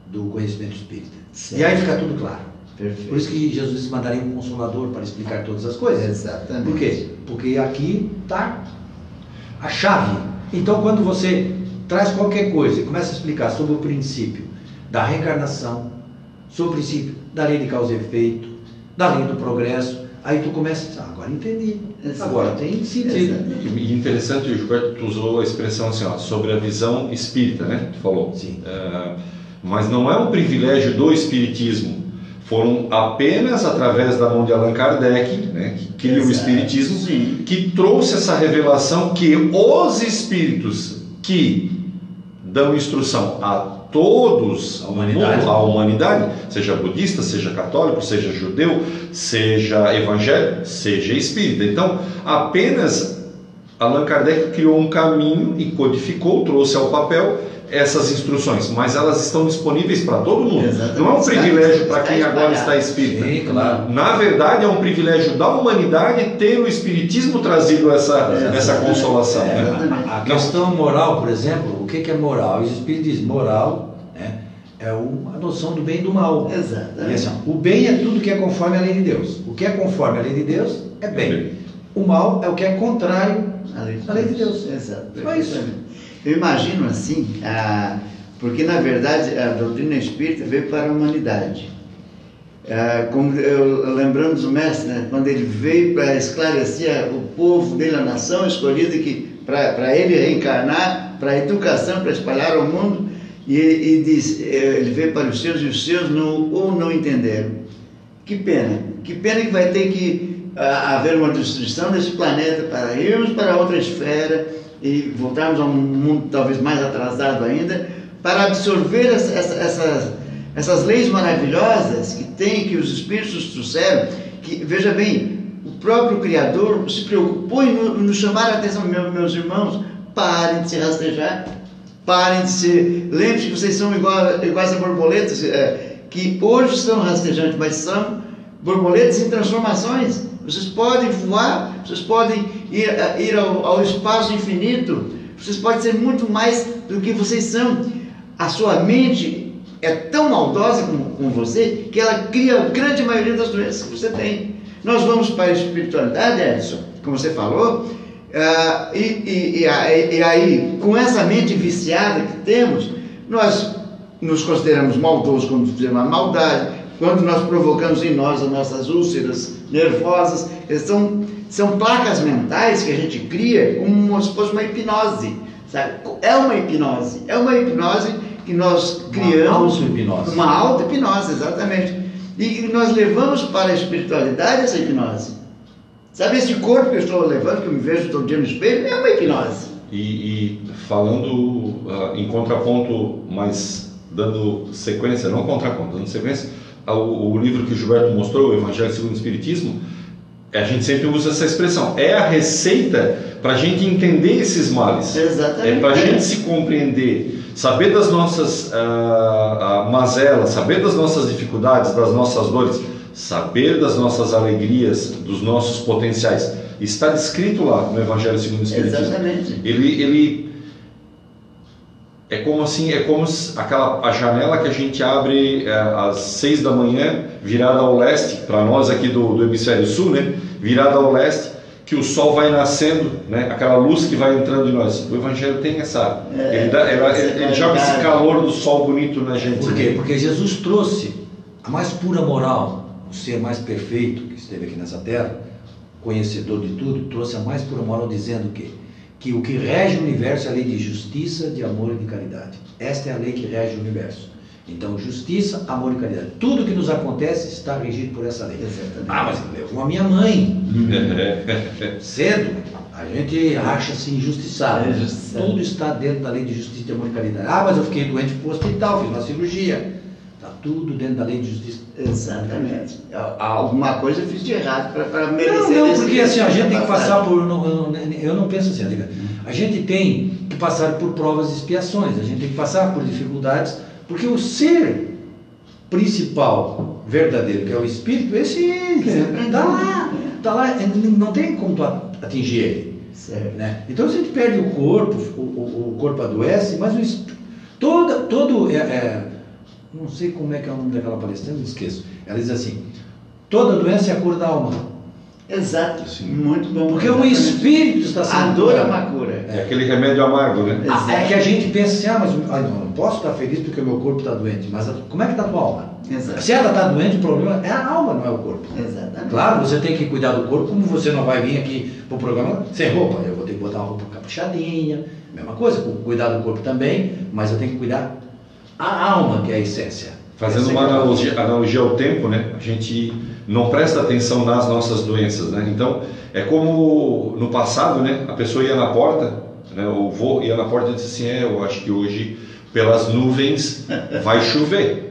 do conhecimento espírita. Certo. E aí fica tudo claro. Perfeito. Por isso que Jesus mandaria um consolador para explicar todas as coisas. Exatamente. Por quê? Porque aqui está a chave. Então, quando você traz qualquer coisa e começa a explicar sobre o princípio da reencarnação, sobre o princípio da lei de causa e efeito, da lei do progresso, aí tu começa a dizer, ah, agora entendi. Exato. Agora tem sentido. E interessante, Gilberto, tu usou a expressão assim, ó, sobre a visão espírita, né? Tu falou. Sim. É, mas não é um privilégio do espiritismo. Foram apenas através da mão de Allan Kardec, né, que cria o espiritismo, Sim. que trouxe essa revelação que os espíritos que dão instrução a todos, A humanidade. a humanidade, seja budista, seja católico, seja judeu, seja evangélico, seja espírita. Então, apenas Allan Kardec criou um caminho e codificou, trouxe ao papel essas instruções, mas elas estão disponíveis para todo mundo. Exatamente. Não é um privilégio para quem agora espalhado. está espírita. Sim, claro. Na verdade, é um privilégio da humanidade ter o Espiritismo trazido essa, É, essa exatamente. consolação. É, né? exatamente. A questão moral, por exemplo, o que que é moral? Os espíritos dizem, moral né, é o- a noção do bem e do mal. E Exatamente. assim, o bem é tudo que é conforme a lei de Deus. O que é conforme a lei de Deus é bem. O mal é o que é contrário A lei de Deus. Exato. Só isso. Eu imagino assim, ah, porque na verdade a doutrina espírita veio para a humanidade. Ah, como eu, lembramos o mestre, né, quando ele veio para esclarecer o povo dele, a nação escolhida, que para ele reencarnar, para a educação, para espalhar ao mundo, e, e diz, eh, ele veio para os seus e os seus não, ou não entenderam. Que pena, que pena que vai ter que ah, haver uma destruição desse planeta para irmos para outra esfera e voltarmos a um mundo talvez mais atrasado ainda, para absorver essa- essa- essas, essas leis maravilhosas que tem, que os espíritos trouxeram, que, veja bem, o próprio Criador se preocupou em no- nos chamar a atenção, meus, meus irmãos, parem de se rastejar, parem de ser, lembre-se que vocês são igual, iguais a borboletas, eh, que hoje são rastejantes, mas são borboletas em transformações. Vocês podem voar, vocês podem ir, a- ir ao, ao espaço infinito, vocês podem ser muito mais do que vocês são. A sua mente é tão maldosa com, com você que ela cria a grande maioria das doenças que você tem. Nós vamos para a espiritualidade, Edson, como você falou, ah, e, e- e aí- e aí, com essa mente viciada que temos, nós nos consideramos maldosos quando fizemos uma maldade, quando nós provocamos em nós as nossas úlceras nervosas, são, são placas mentais que a gente cria como se fosse uma hipnose. Sabe? É uma hipnose, é uma hipnose que nós criamos. auto-hipnose. Uma auto-hipnose, exatamente. E nós levamos para a espiritualidade essa hipnose. Sabe esse corpo que eu estou levando, que eu me vejo todo dia no espelho, é uma hipnose. E, e falando ah, em contraponto, mas dando sequência, não contraponto, dando sequência, ao, o livro que o Gilberto mostrou, o Evangelho segundo o Espiritismo, a gente sempre usa essa expressão. É a receita para a gente entender esses males. Exatamente. É para a gente se compreender, saber das nossas ah, mazelas, saber das nossas dificuldades, das nossas dores, saber das nossas alegrias, dos nossos potenciais. Está descrito lá no Evangelho segundo o Espiritismo. Exatamente. Ele, ele é como assim, é como aquela a janela que a gente abre é, às seis da manhã, virada ao leste, para nós aqui do, do hemisfério sul, né? Virada ao leste, que o sol vai nascendo, né? Aquela luz que vai entrando em nós. O Evangelho tem essa, É, ele, dá, ela- ele, ele joga esse calor do sol bonito na gente. Por né? quê? Porque Jesus trouxe a mais pura moral, o ser mais perfeito que esteve aqui nessa terra, conhecedor de tudo, trouxe a mais pura moral dizendo que que o que rege o universo é a lei de justiça, de amor e de caridade. Esta é a lei que rege o universo. Então, justiça, amor e caridade. Tudo que nos acontece está regido por essa lei. Exatamente. Ah, mas eu com a minha mãe, cedo, a gente acha-se injustiçado. É, injustiçado. Tudo está dentro da lei de justiça e amor e caridade. Ah, mas eu fiquei doente para o hospital, fiz uma cirurgia. Tudo dentro da lei de justiça. Exatamente. Alguma coisa eu fiz de errado para merecer Não, não, porque assim, a gente tem que passar por. não- Eu não, penso assim, Aliga. a gente tem que passar por provas e expiações, a gente tem que passar por dificuldades, porque o ser principal, verdadeiro, que é o espírito, esse está lá, está lá, não tem como atingir ele. Certo. Né? Então se a gente perde o corpo, o, o- o corpo adoece, mas o espírito, toda, todo, é, é, não sei como é que é o nome daquela palestrante, esqueço. Ela diz assim, toda doença é a cura da alma. Exato. Sim. Muito bom. Porque o Exatamente. espírito está sendo A dor é uma cura. É aquele remédio amargo, né? Ah, é que a gente pensa assim, ah, mas ah, não, não posso estar feliz porque o meu corpo está doente. Mas a- como é que está a tua alma? Exato. Se ela está doente, o problema é a alma, não é o corpo. Exatamente. Claro, você tem que cuidar do corpo, como você não vai vir aqui pro programa sem roupa. Eu vou ter que botar uma roupa caprichadinha, mesma coisa, cu- cuidar do corpo também, mas eu tenho que cuidar a alma, que é a essência. Fazendo Essa uma é analogia, analogia ao tempo, né? A gente não presta atenção nas nossas doenças, né? Então, é como no passado, né? A pessoa ia na porta, né? O vô ia na porta e disse assim, é, eu acho que hoje pelas nuvens vai chover.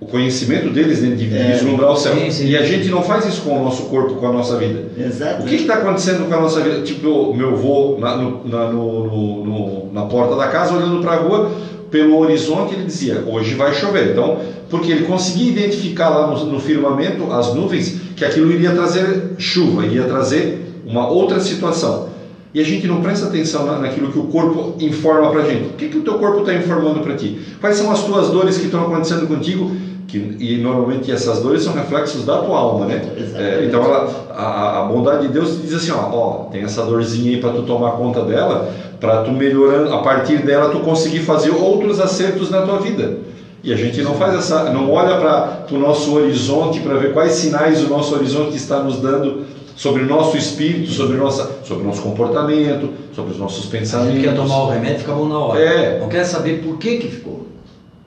O conhecimento deles né, de É. vislumbrar o céu. Sim, sim. E a gente não faz isso com o nosso corpo, com a nossa vida. Exato. O que está acontecendo com a nossa vida? Tipo, meu avô na, no- na, no- no- na porta da casa, olhando para a rua, pelo horizonte, ele dizia: hoje vai chover. Então, porque ele conseguia identificar lá no, no firmamento as nuvens, que aquilo iria trazer chuva, iria trazer uma outra situação. E a gente não presta atenção na, naquilo que o corpo informa para a gente. O que, que o teu corpo está informando para ti? Quais são as tuas dores que estão acontecendo contigo? Que, e normalmente essas dores são reflexos da tua alma, né? É, então ela, a, a bondade de Deus diz assim, ó, ó tem essa dorzinha aí para tu tomar conta dela, para tu melhorando, a partir dela tu conseguir fazer outros acertos na tua vida. E a gente não faz essa, não olha para o nosso horizonte para ver quais sinais o nosso horizonte está nos dando sobre o nosso espírito, sobre nossa, sobre o nosso comportamento, sobre os nossos A pensamentos. gente quer tomar o remédio e fica bom na hora. É. Não quer saber por que que ficou.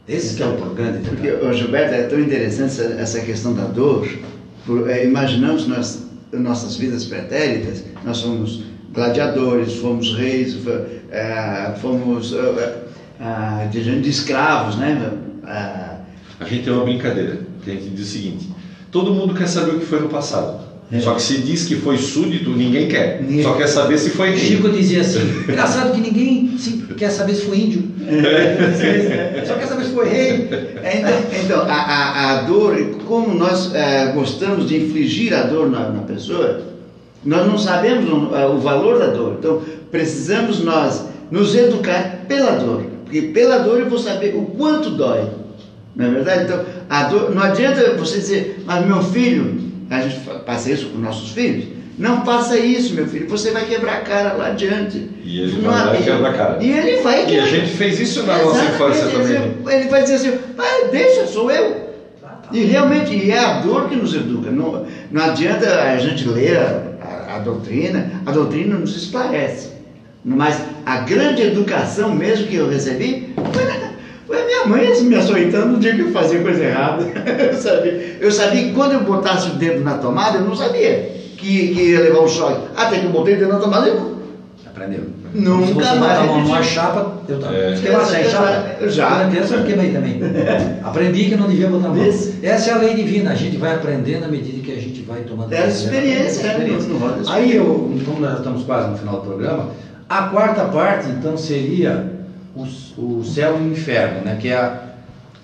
Esse que é o grande Porque, detalhe. ô, Gilberto, é tão interessante essa, essa questão da dor. Por, é, imaginamos nós, nossas vidas pretéritas, nós somos gladiadores, fomos reis, é, fomos é, é, de, de escravos, né? É, A gente tem uma brincadeira, que a gente diz o seguinte: todo mundo quer saber o que foi no passado. É. Só que se diz que foi súdito, ninguém quer. Ninguém- Só quer saber se foi rei. Chico dizia assim, engraçado que ninguém quer saber se foi índio. Só quer saber se foi rei. É, Então, então a, a, a dor, como nós eh, gostamos de infligir a dor na, na pessoa, nós não sabemos o, eh, o valor da dor. Então, precisamos nós nos educar pela dor. Porque pela dor eu vou saber o quanto dói. Não é verdade? Então, a dor, não adianta você dizer, mas meu filho, a gente passa isso com nossos filhos, não faça isso, meu filho, você vai quebrar a cara lá adiante. E ele Não vai lá há- e quebra a cara. E ele vai E a quebrar. gente fez isso na nossa infância também. né? Ele, vai dizer assim, pai, deixa, sou eu. E realmente, e é a dor que nos educa. Não, não adianta a gente ler a, a- a doutrina, a doutrina nos esclarece. Mas a grande educação mesmo que eu recebi foi, foi a minha mãe me açoitando no dia que eu fazia coisa errada. Eu sabia, eu sabia que quando eu botasse o dedo na tomada, eu não sabia que, que ia levar um choque. Até que eu botei o dedo na tomada e Aprendeu. Nunca Se você mais botar a mão numa repetiu. chapa, eu também. É. Você chapa? Eu já. Quando eu criança, eu queimei também. Aprendi que não devia botar a mão. Isso. Essa é a lei divina. A gente vai aprendendo à medida que a gente vai tomando É a experiência, experiência. Não roda a Aí, eu, como nós estamos quase no final do programa, a quarta parte, então, seria o, o céu e o inferno, né? que é a,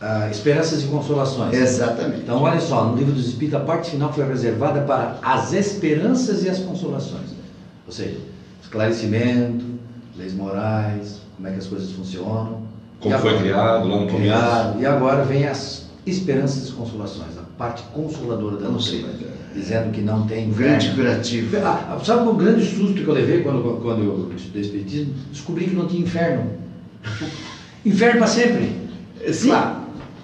a esperanças e consolações. Exatamente. Então, olha só, no livro dos Espíritos, a parte final foi reservada para as esperanças e as consolações. Ou seja, esclarecimento, leis morais, como é que as coisas funcionam. Como E foi agora- criado lá no começo. criado. E agora vem as esperanças e consolações, a parte consoladora da doutrina, dizendo que não tem grande curativo. Ah, sabe o grande susto que eu levei quando, quando eu estudei Espiritismo? Descobri que não tinha inferno. Inferno para sempre. Sim. Claro.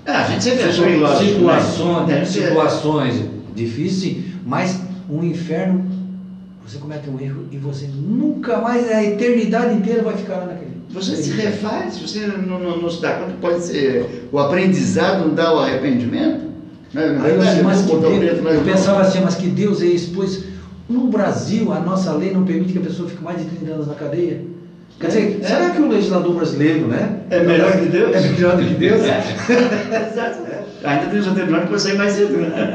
Ah, a gente sempre achou ilógico. situações, né? situações difíceis, mas um inferno, você comete um erro e você nunca mais, a eternidade inteira vai ficar lá naquele. você se refaz, você não, não, não se dá conta, pode ser o aprendizado não dá o arrependimento. Né? Aí eu, assim, mas que Deus, eu pensava assim, mas que Deus é isso, pois no Brasil a nossa lei não permite que a pessoa fique mais de 30 anos na cadeia. Quer dizer, é. será que o legislador brasileiro, né? É melhor que Deus? É melhor do que Deus? É. Exato. Ainda tem o tribunal que sair mais cedo, né?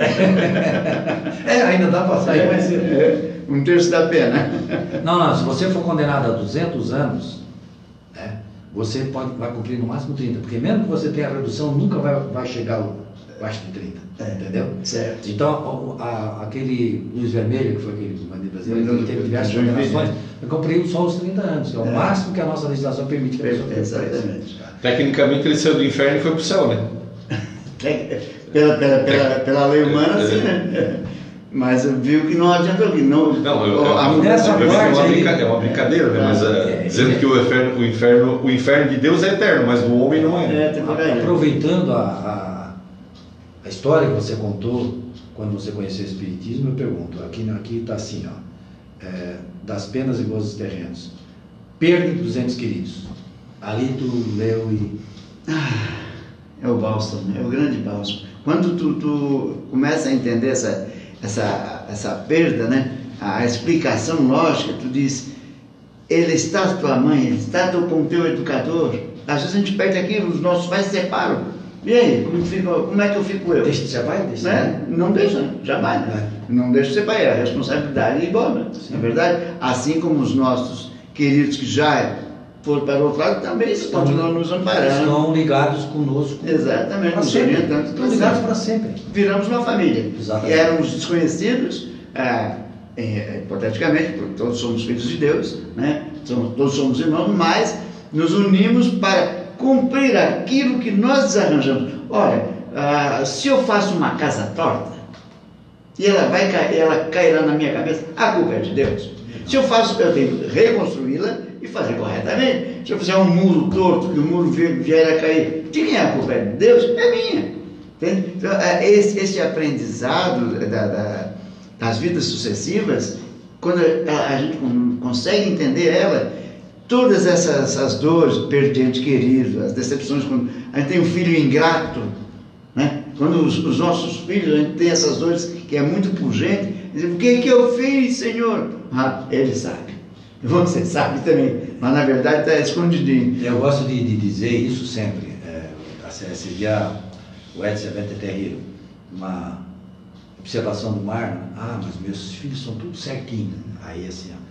É, ainda dá para sair mais cedo. É, um terço da pena. Não, não, se você for condenado a 200 anos, né, você pode, vai cumprir no máximo 30, porque mesmo que você tenha a redução, nunca vai, vai chegar abaixo de 30. É, entendeu? Certo. Então, a, aquele Luz Vermelho, que foi aquele bandido brasileiro, que teve diversas condenações, cumpriu só os 30 anos, que é o é. máximo que a nossa legislação permite que a pessoa Exatamente. Tecnicamente, ele saiu do inferno e foi para o céu, né? pela, pela, pela, pela lei humana, sim, né? Mas viu que não adiantou. Que não, não eu, eu, a, nessa parte é, uma brinca, é uma brincadeira, né? mas é, dizendo é, que o inferno, o, inferno, o inferno de Deus é eterno, mas do homem não é. é aproveitando a, a, a, história que você contou quando você conheceu o Espiritismo, eu pergunto, aqui aqui está assim, ó, é, das penas e gozos terrenos, perda dos entes queridos. Ali tu leu e... Ah. É o bálsamo, é o grande bálsamo. Quando tu, tu começa a entender essa, essa, essa perda, né? a explicação lógica, tu diz, ele está tua mãe, ele está com teu educador. Às vezes a gente perde aqui, os nossos pais se separam. E aí, como, fica, como é que eu fico eu? Deixa de ser pai? Deixa né? Não deixa, jamais. Né? Não deixa de ser pai, é a responsabilidade é igual, né? Sim. É verdade? Assim como os nossos queridos que já for para o outro lado, também estão, continuam nos amparando. Estão ligados conosco. Exatamente, nos orientando. Estão ligados para sempre. Viramos uma família. Exatamente. E éramos desconhecidos, ah, hipoteticamente, porque todos somos filhos de Deus, né? todos somos irmãos, mas nos unimos para cumprir aquilo que nós desarranjamos. Olha, ah, se eu faço uma casa torta, e ela vai ela cairá na minha cabeça, a culpa é de Deus. Se eu faço, eu tenho que reconstruí-la e fazer corretamente. Se eu fizer um muro torto, que o muro vier a cair, de quem é a culpa? É de Deus? É minha. Então, é, esse, esse aprendizado da, da, das vidas sucessivas, quando a, a, gente consegue entender ela, todas essas, essas dores, perder ente querido, as decepções, quando a gente tem um filho ingrato, né? quando os, os nossos filhos, a gente tem essas dores que é muito pungente, dizem, o que, que eu fiz, Senhor? Ah, ele sabe. Você sabe também, mas na verdade está escondidinho. Eu gosto de, de, dizer isso sempre. É, esse dia o Edson Vente Terreiro, uma observação do mar, ah, mas meus filhos são tudo certinho. Aí assim, ó,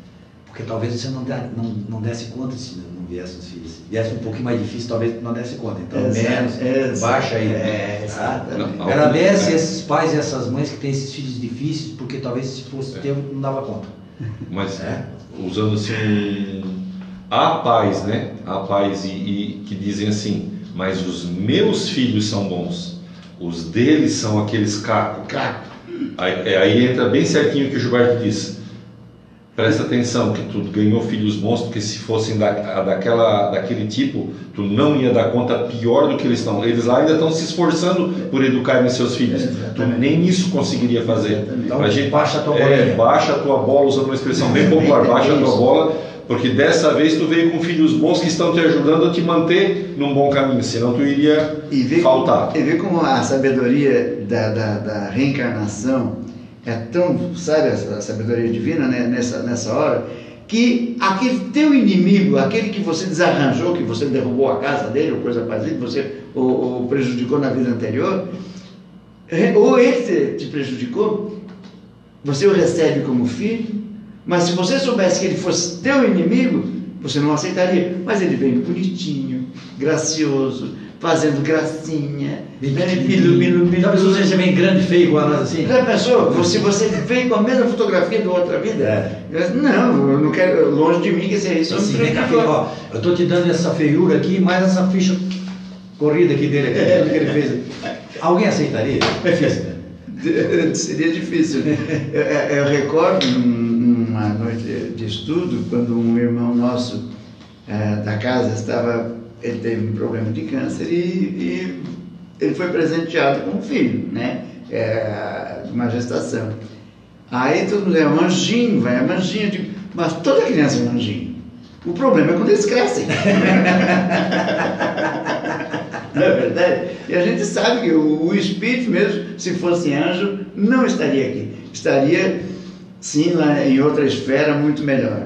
porque talvez você não, não, não desse conta se não viesse os filhos. Se viesse um pouquinho mais difícil, talvez não desse conta. Então, menos, exato, baixa aí. É, exatamente. Agradece esses pais e essas mães que têm esses filhos difíceis, porque talvez se fosse é. ter, não dava conta. Mas, é. usando assim, há pais, né? Há pais e, e, que dizem assim, mas os meus filhos são bons, os deles são aqueles cacos. Aí, é, aí entra bem certinho o que o Gilberto disse. Presta atenção que tu ganhou filhos bons, porque se fossem da, daquela, daquele tipo, tu não ia dar conta pior do que eles estão. Eles lá ainda estão se esforçando por educarem seus filhos. Tu nem isso conseguiria fazer. Então, a gente baixa a tua bola. É, baixa a tua bola, usando uma expressão bem popular, baixa a tua bola, porque dessa vez tu veio com filhos bons que estão te ajudando a te manter num bom caminho, senão tu iria e faltar. Como, e vê como a sabedoria da, da, da reencarnação é tão, sabe, a sabedoria divina né, nessa, nessa hora, que aquele teu inimigo, aquele que você desarranjou, que você derrubou a casa dele, ou coisa parecida, você o prejudicou na vida anterior, ou ele te prejudicou, você o recebe como filho, mas se você soubesse que ele fosse teu inimigo, você não aceitaria. Mas ele vem bonitinho, gracioso, fazendo gracinha. Pensou se você vem grande, feio igual assim? Já pensou? Se você vem com a mesma fotografia do outra vida? É. Não, eu não quero, longe de mim que seja isso. Assim, vem cá, ó, eu estou te dando essa feiura aqui, mais essa ficha corrida aqui dele, aqui, é. que ele fez. Alguém aceitaria? É difícil, né? Seria difícil. Eu, eu recordo uma noite de estudo, quando um irmão nosso é, da casa estava ele teve um problema de câncer e, e ele foi presenteado com um filho, né? É, uma gestação. Aí todo mundo é um anjinho, vai, é um anjinho. Mas toda criança é um anjinho. O problema é quando eles crescem. não é verdade? E a gente sabe que o, o espírito mesmo, se fosse anjo, não estaria aqui. Estaria, sim, lá em outra esfera muito melhor.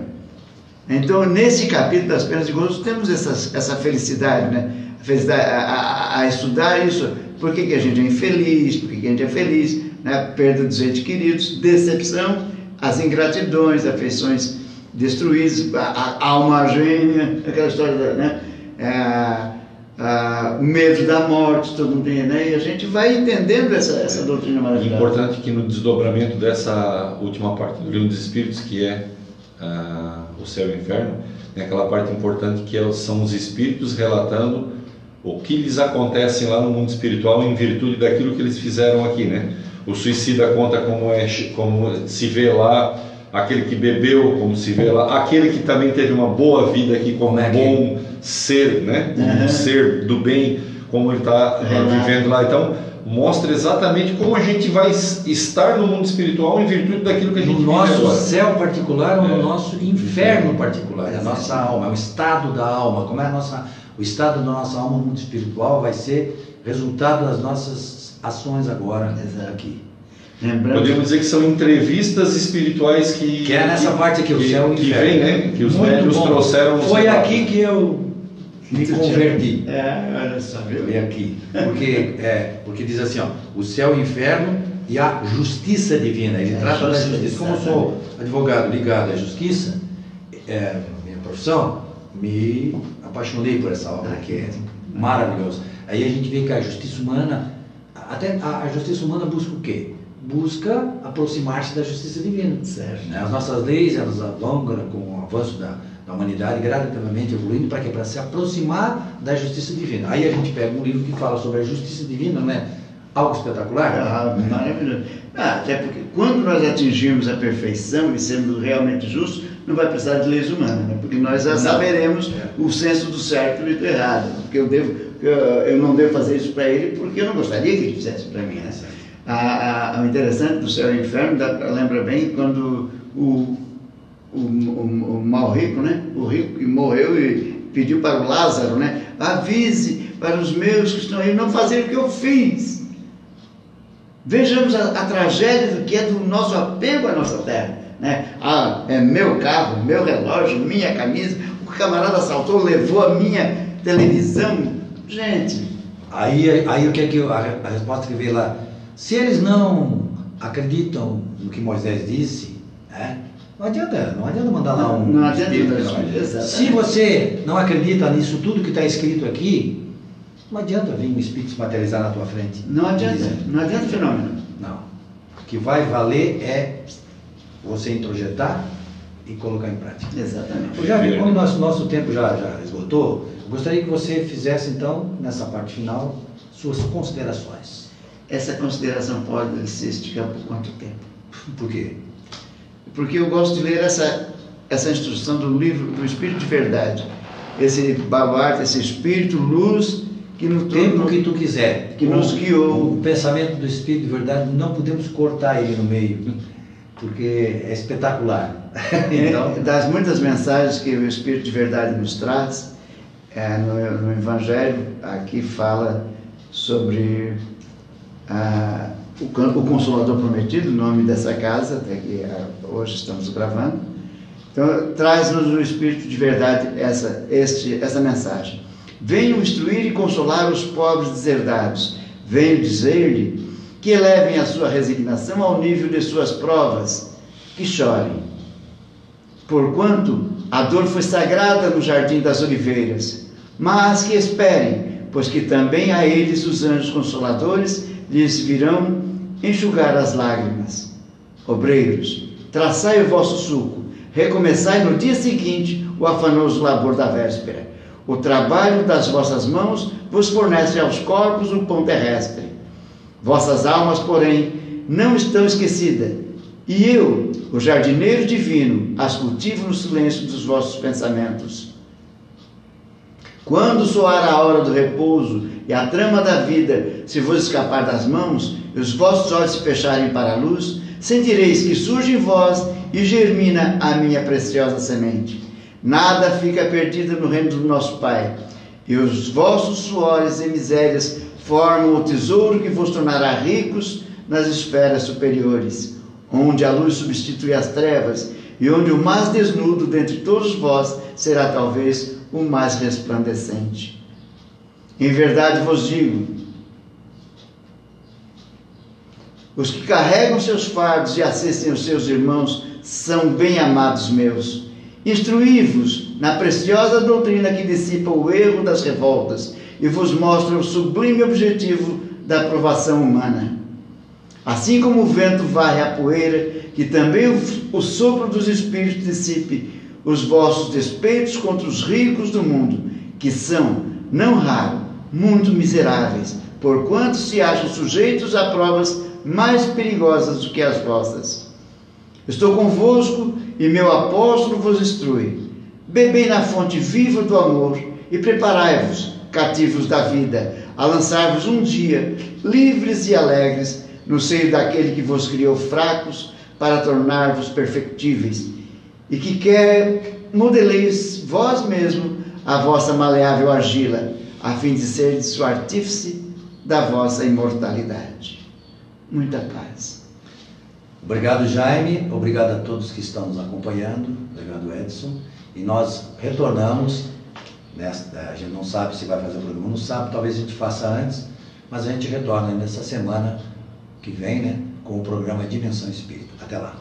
Então, nesse capítulo das penas de gozo, temos essa, essa felicidade, né? A, a, a, a, estudar isso. Por que, que a gente é infeliz? Por que, que a gente é feliz? Né? Perda dos entes queridos, decepção, as ingratidões, afeições destruídas, a, alma gêmea, aquela história, da, né? É, o medo da morte, todo mundo tem, né? E a gente vai entendendo essa, essa doutrina maravilhosa. Importante que no desdobramento dessa última parte do livro dos Espíritos, que é uh, o céu e o inferno, tem aquela parte importante que é são os espíritos relatando o que lhes acontece lá no mundo espiritual em virtude daquilo que eles fizeram aqui, né? O suicida conta como é como se vê lá aquele que bebeu, como se vê lá, aquele que também teve uma boa vida aqui como é bom ser, né? Um ser do bem, como ele está vivendo lá. Então, mostra exatamente como a gente vai estar no mundo espiritual em virtude daquilo que a gente No nosso céu particular ou no é. nosso inferno particular, é a nossa alma, é o estado da alma, como é a nossa, o estado da nossa alma no mundo espiritual vai ser resultado das nossas ações agora Exato. aqui. Lembrando Podemos dizer que são entrevistas espirituais que. Que é nessa que, parte aqui, o céu que, que vem, né? Que os médios trouxeram. Foi aqui que eu me converti. É, olha só, viu? Foi aqui. Porque, é, porque diz assim, ó, o céu e o inferno e a justiça divina. Ele é, trata da justiça. Como eu sou advogado ligado à justiça, é, minha profissão, me apaixonei por essa obra que é maravilhosa. Aí a gente vê que a justiça humana, até a, a justiça humana busca o quê? busca aproximar-se da justiça divina. Certo. Né? As nossas leis, elas alongam com o avanço da, da humanidade, gradativamente evoluindo, para quê? Para se aproximar da justiça divina. Aí a gente pega um livro que fala sobre a justiça divina, não é algo espetacular? Ah, maravilhoso. Ah, até porque quando nós atingirmos a perfeição e sermos realmente justos, não vai precisar de leis humanas, né? porque nós já saberemos é. o senso do certo e do errado. Porque eu, devo, eu não devo fazer isso para ele porque eu não gostaria que ele fizesse para mim. Né? A, a, o interessante do céu e inferno dá, lembra bem quando o, o, o, o mal rico, né? O rico que morreu e pediu para o Lázaro, né? avise para os meus que estão aí não fazer o que eu fiz. Vejamos a, a tragédia do que é do nosso apego à nossa terra. Né? Ah, é meu carro, meu relógio, minha camisa, o camarada assaltou, levou a minha televisão. Gente. Aí, aí o que é que a, a resposta que veio lá? Se eles não acreditam no que Moisés disse, né? Não adianta, não adianta mandar lá um. Não, não adianta. Se você não acredita nisso tudo que está escrito aqui, não adianta vir um espírito se materializar na tua frente. Não adianta, não adianta fenômeno. Não. O que vai valer é você introjetar e colocar em prática. Exatamente. Eu já vi, como o nosso, nosso tempo já, já esgotou, gostaria que você fizesse então, nessa parte final, suas considerações essa consideração pode se esticar por quanto tempo? Por quê? Porque eu gosto de ler essa, essa instrução do livro do Espírito de Verdade. Esse baluarte, esse Espírito, luz, que no tempo que tu quiser, que nos guiou. O pensamento do Espírito de Verdade, não podemos cortar ele no meio, porque é espetacular. então... Das muitas mensagens que o Espírito de Verdade nos traz, é, no, no Evangelho, aqui fala sobre ah, o, o, Consolador Prometido, o nome dessa casa, até que ah, hoje estamos gravando. Então, traz-nos o Espírito de verdade essa, este, essa mensagem. Venham instruir e consolar os pobres deserdados. Venham dizer-lhe que elevem a sua resignação ao nível de suas provas, que chorem. Porquanto a dor foi sagrada no jardim das oliveiras, mas que esperem, pois que também a eles os anjos consoladores lhes virão enxugar as lágrimas. Obreiros, traçai o vosso suco, recomeçai no dia seguinte o afanoso labor da véspera. O trabalho das vossas mãos vos fornece aos corpos o pão terrestre. Vossas almas, porém, não estão esquecidas, e eu, o jardineiro divino, as cultivo no silêncio dos vossos pensamentos. Quando soar a hora do repouso e a trama da vida se vos escapar das mãos, e os vossos olhos se fecharem para a luz, sentireis que surge em vós e germina a minha preciosa semente. Nada fica perdido no reino do nosso Pai. E os vossos suores e misérias formam o tesouro que vos tornará ricos nas esferas superiores, onde a luz substitui as trevas e onde o mais desnudo dentre todos vós será talvez o mais resplandecente. Em verdade vos digo: os que carregam seus fardos e assistem os seus irmãos são bem amados meus. Instruí-vos na preciosa doutrina que dissipa o erro das revoltas e vos mostra o sublime objetivo da aprovação humana. Assim como o vento varre a poeira, que também o, o sopro dos espíritos dissipe os vossos despeitos contra os ricos do mundo, que são, não raro, muito miseráveis, porquanto se acham sujeitos a provas mais perigosas do que as vossas. Estou convosco e meu apóstolo vos instrui. Bebei na fonte viva do amor e preparai-vos, cativos da vida, a lançar-vos um dia, livres e alegres, no seio daquele que vos criou fracos, para tornar-vos perfectíveis, e que quer modeleis vós mesmo a vossa maleável argila, a fim de seres o artífice da vossa imortalidade. Muita paz. Obrigado, Jaime. Obrigado a todos que estão nos acompanhando. Obrigado, Edson. E nós retornamos. Nesta, a gente não sabe se vai fazer o programa no sábado, talvez a gente faça antes, mas a gente retorna nessa semana que vem, né, com o programa Dimensão Espírita. Até lá.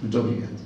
Muito obrigado.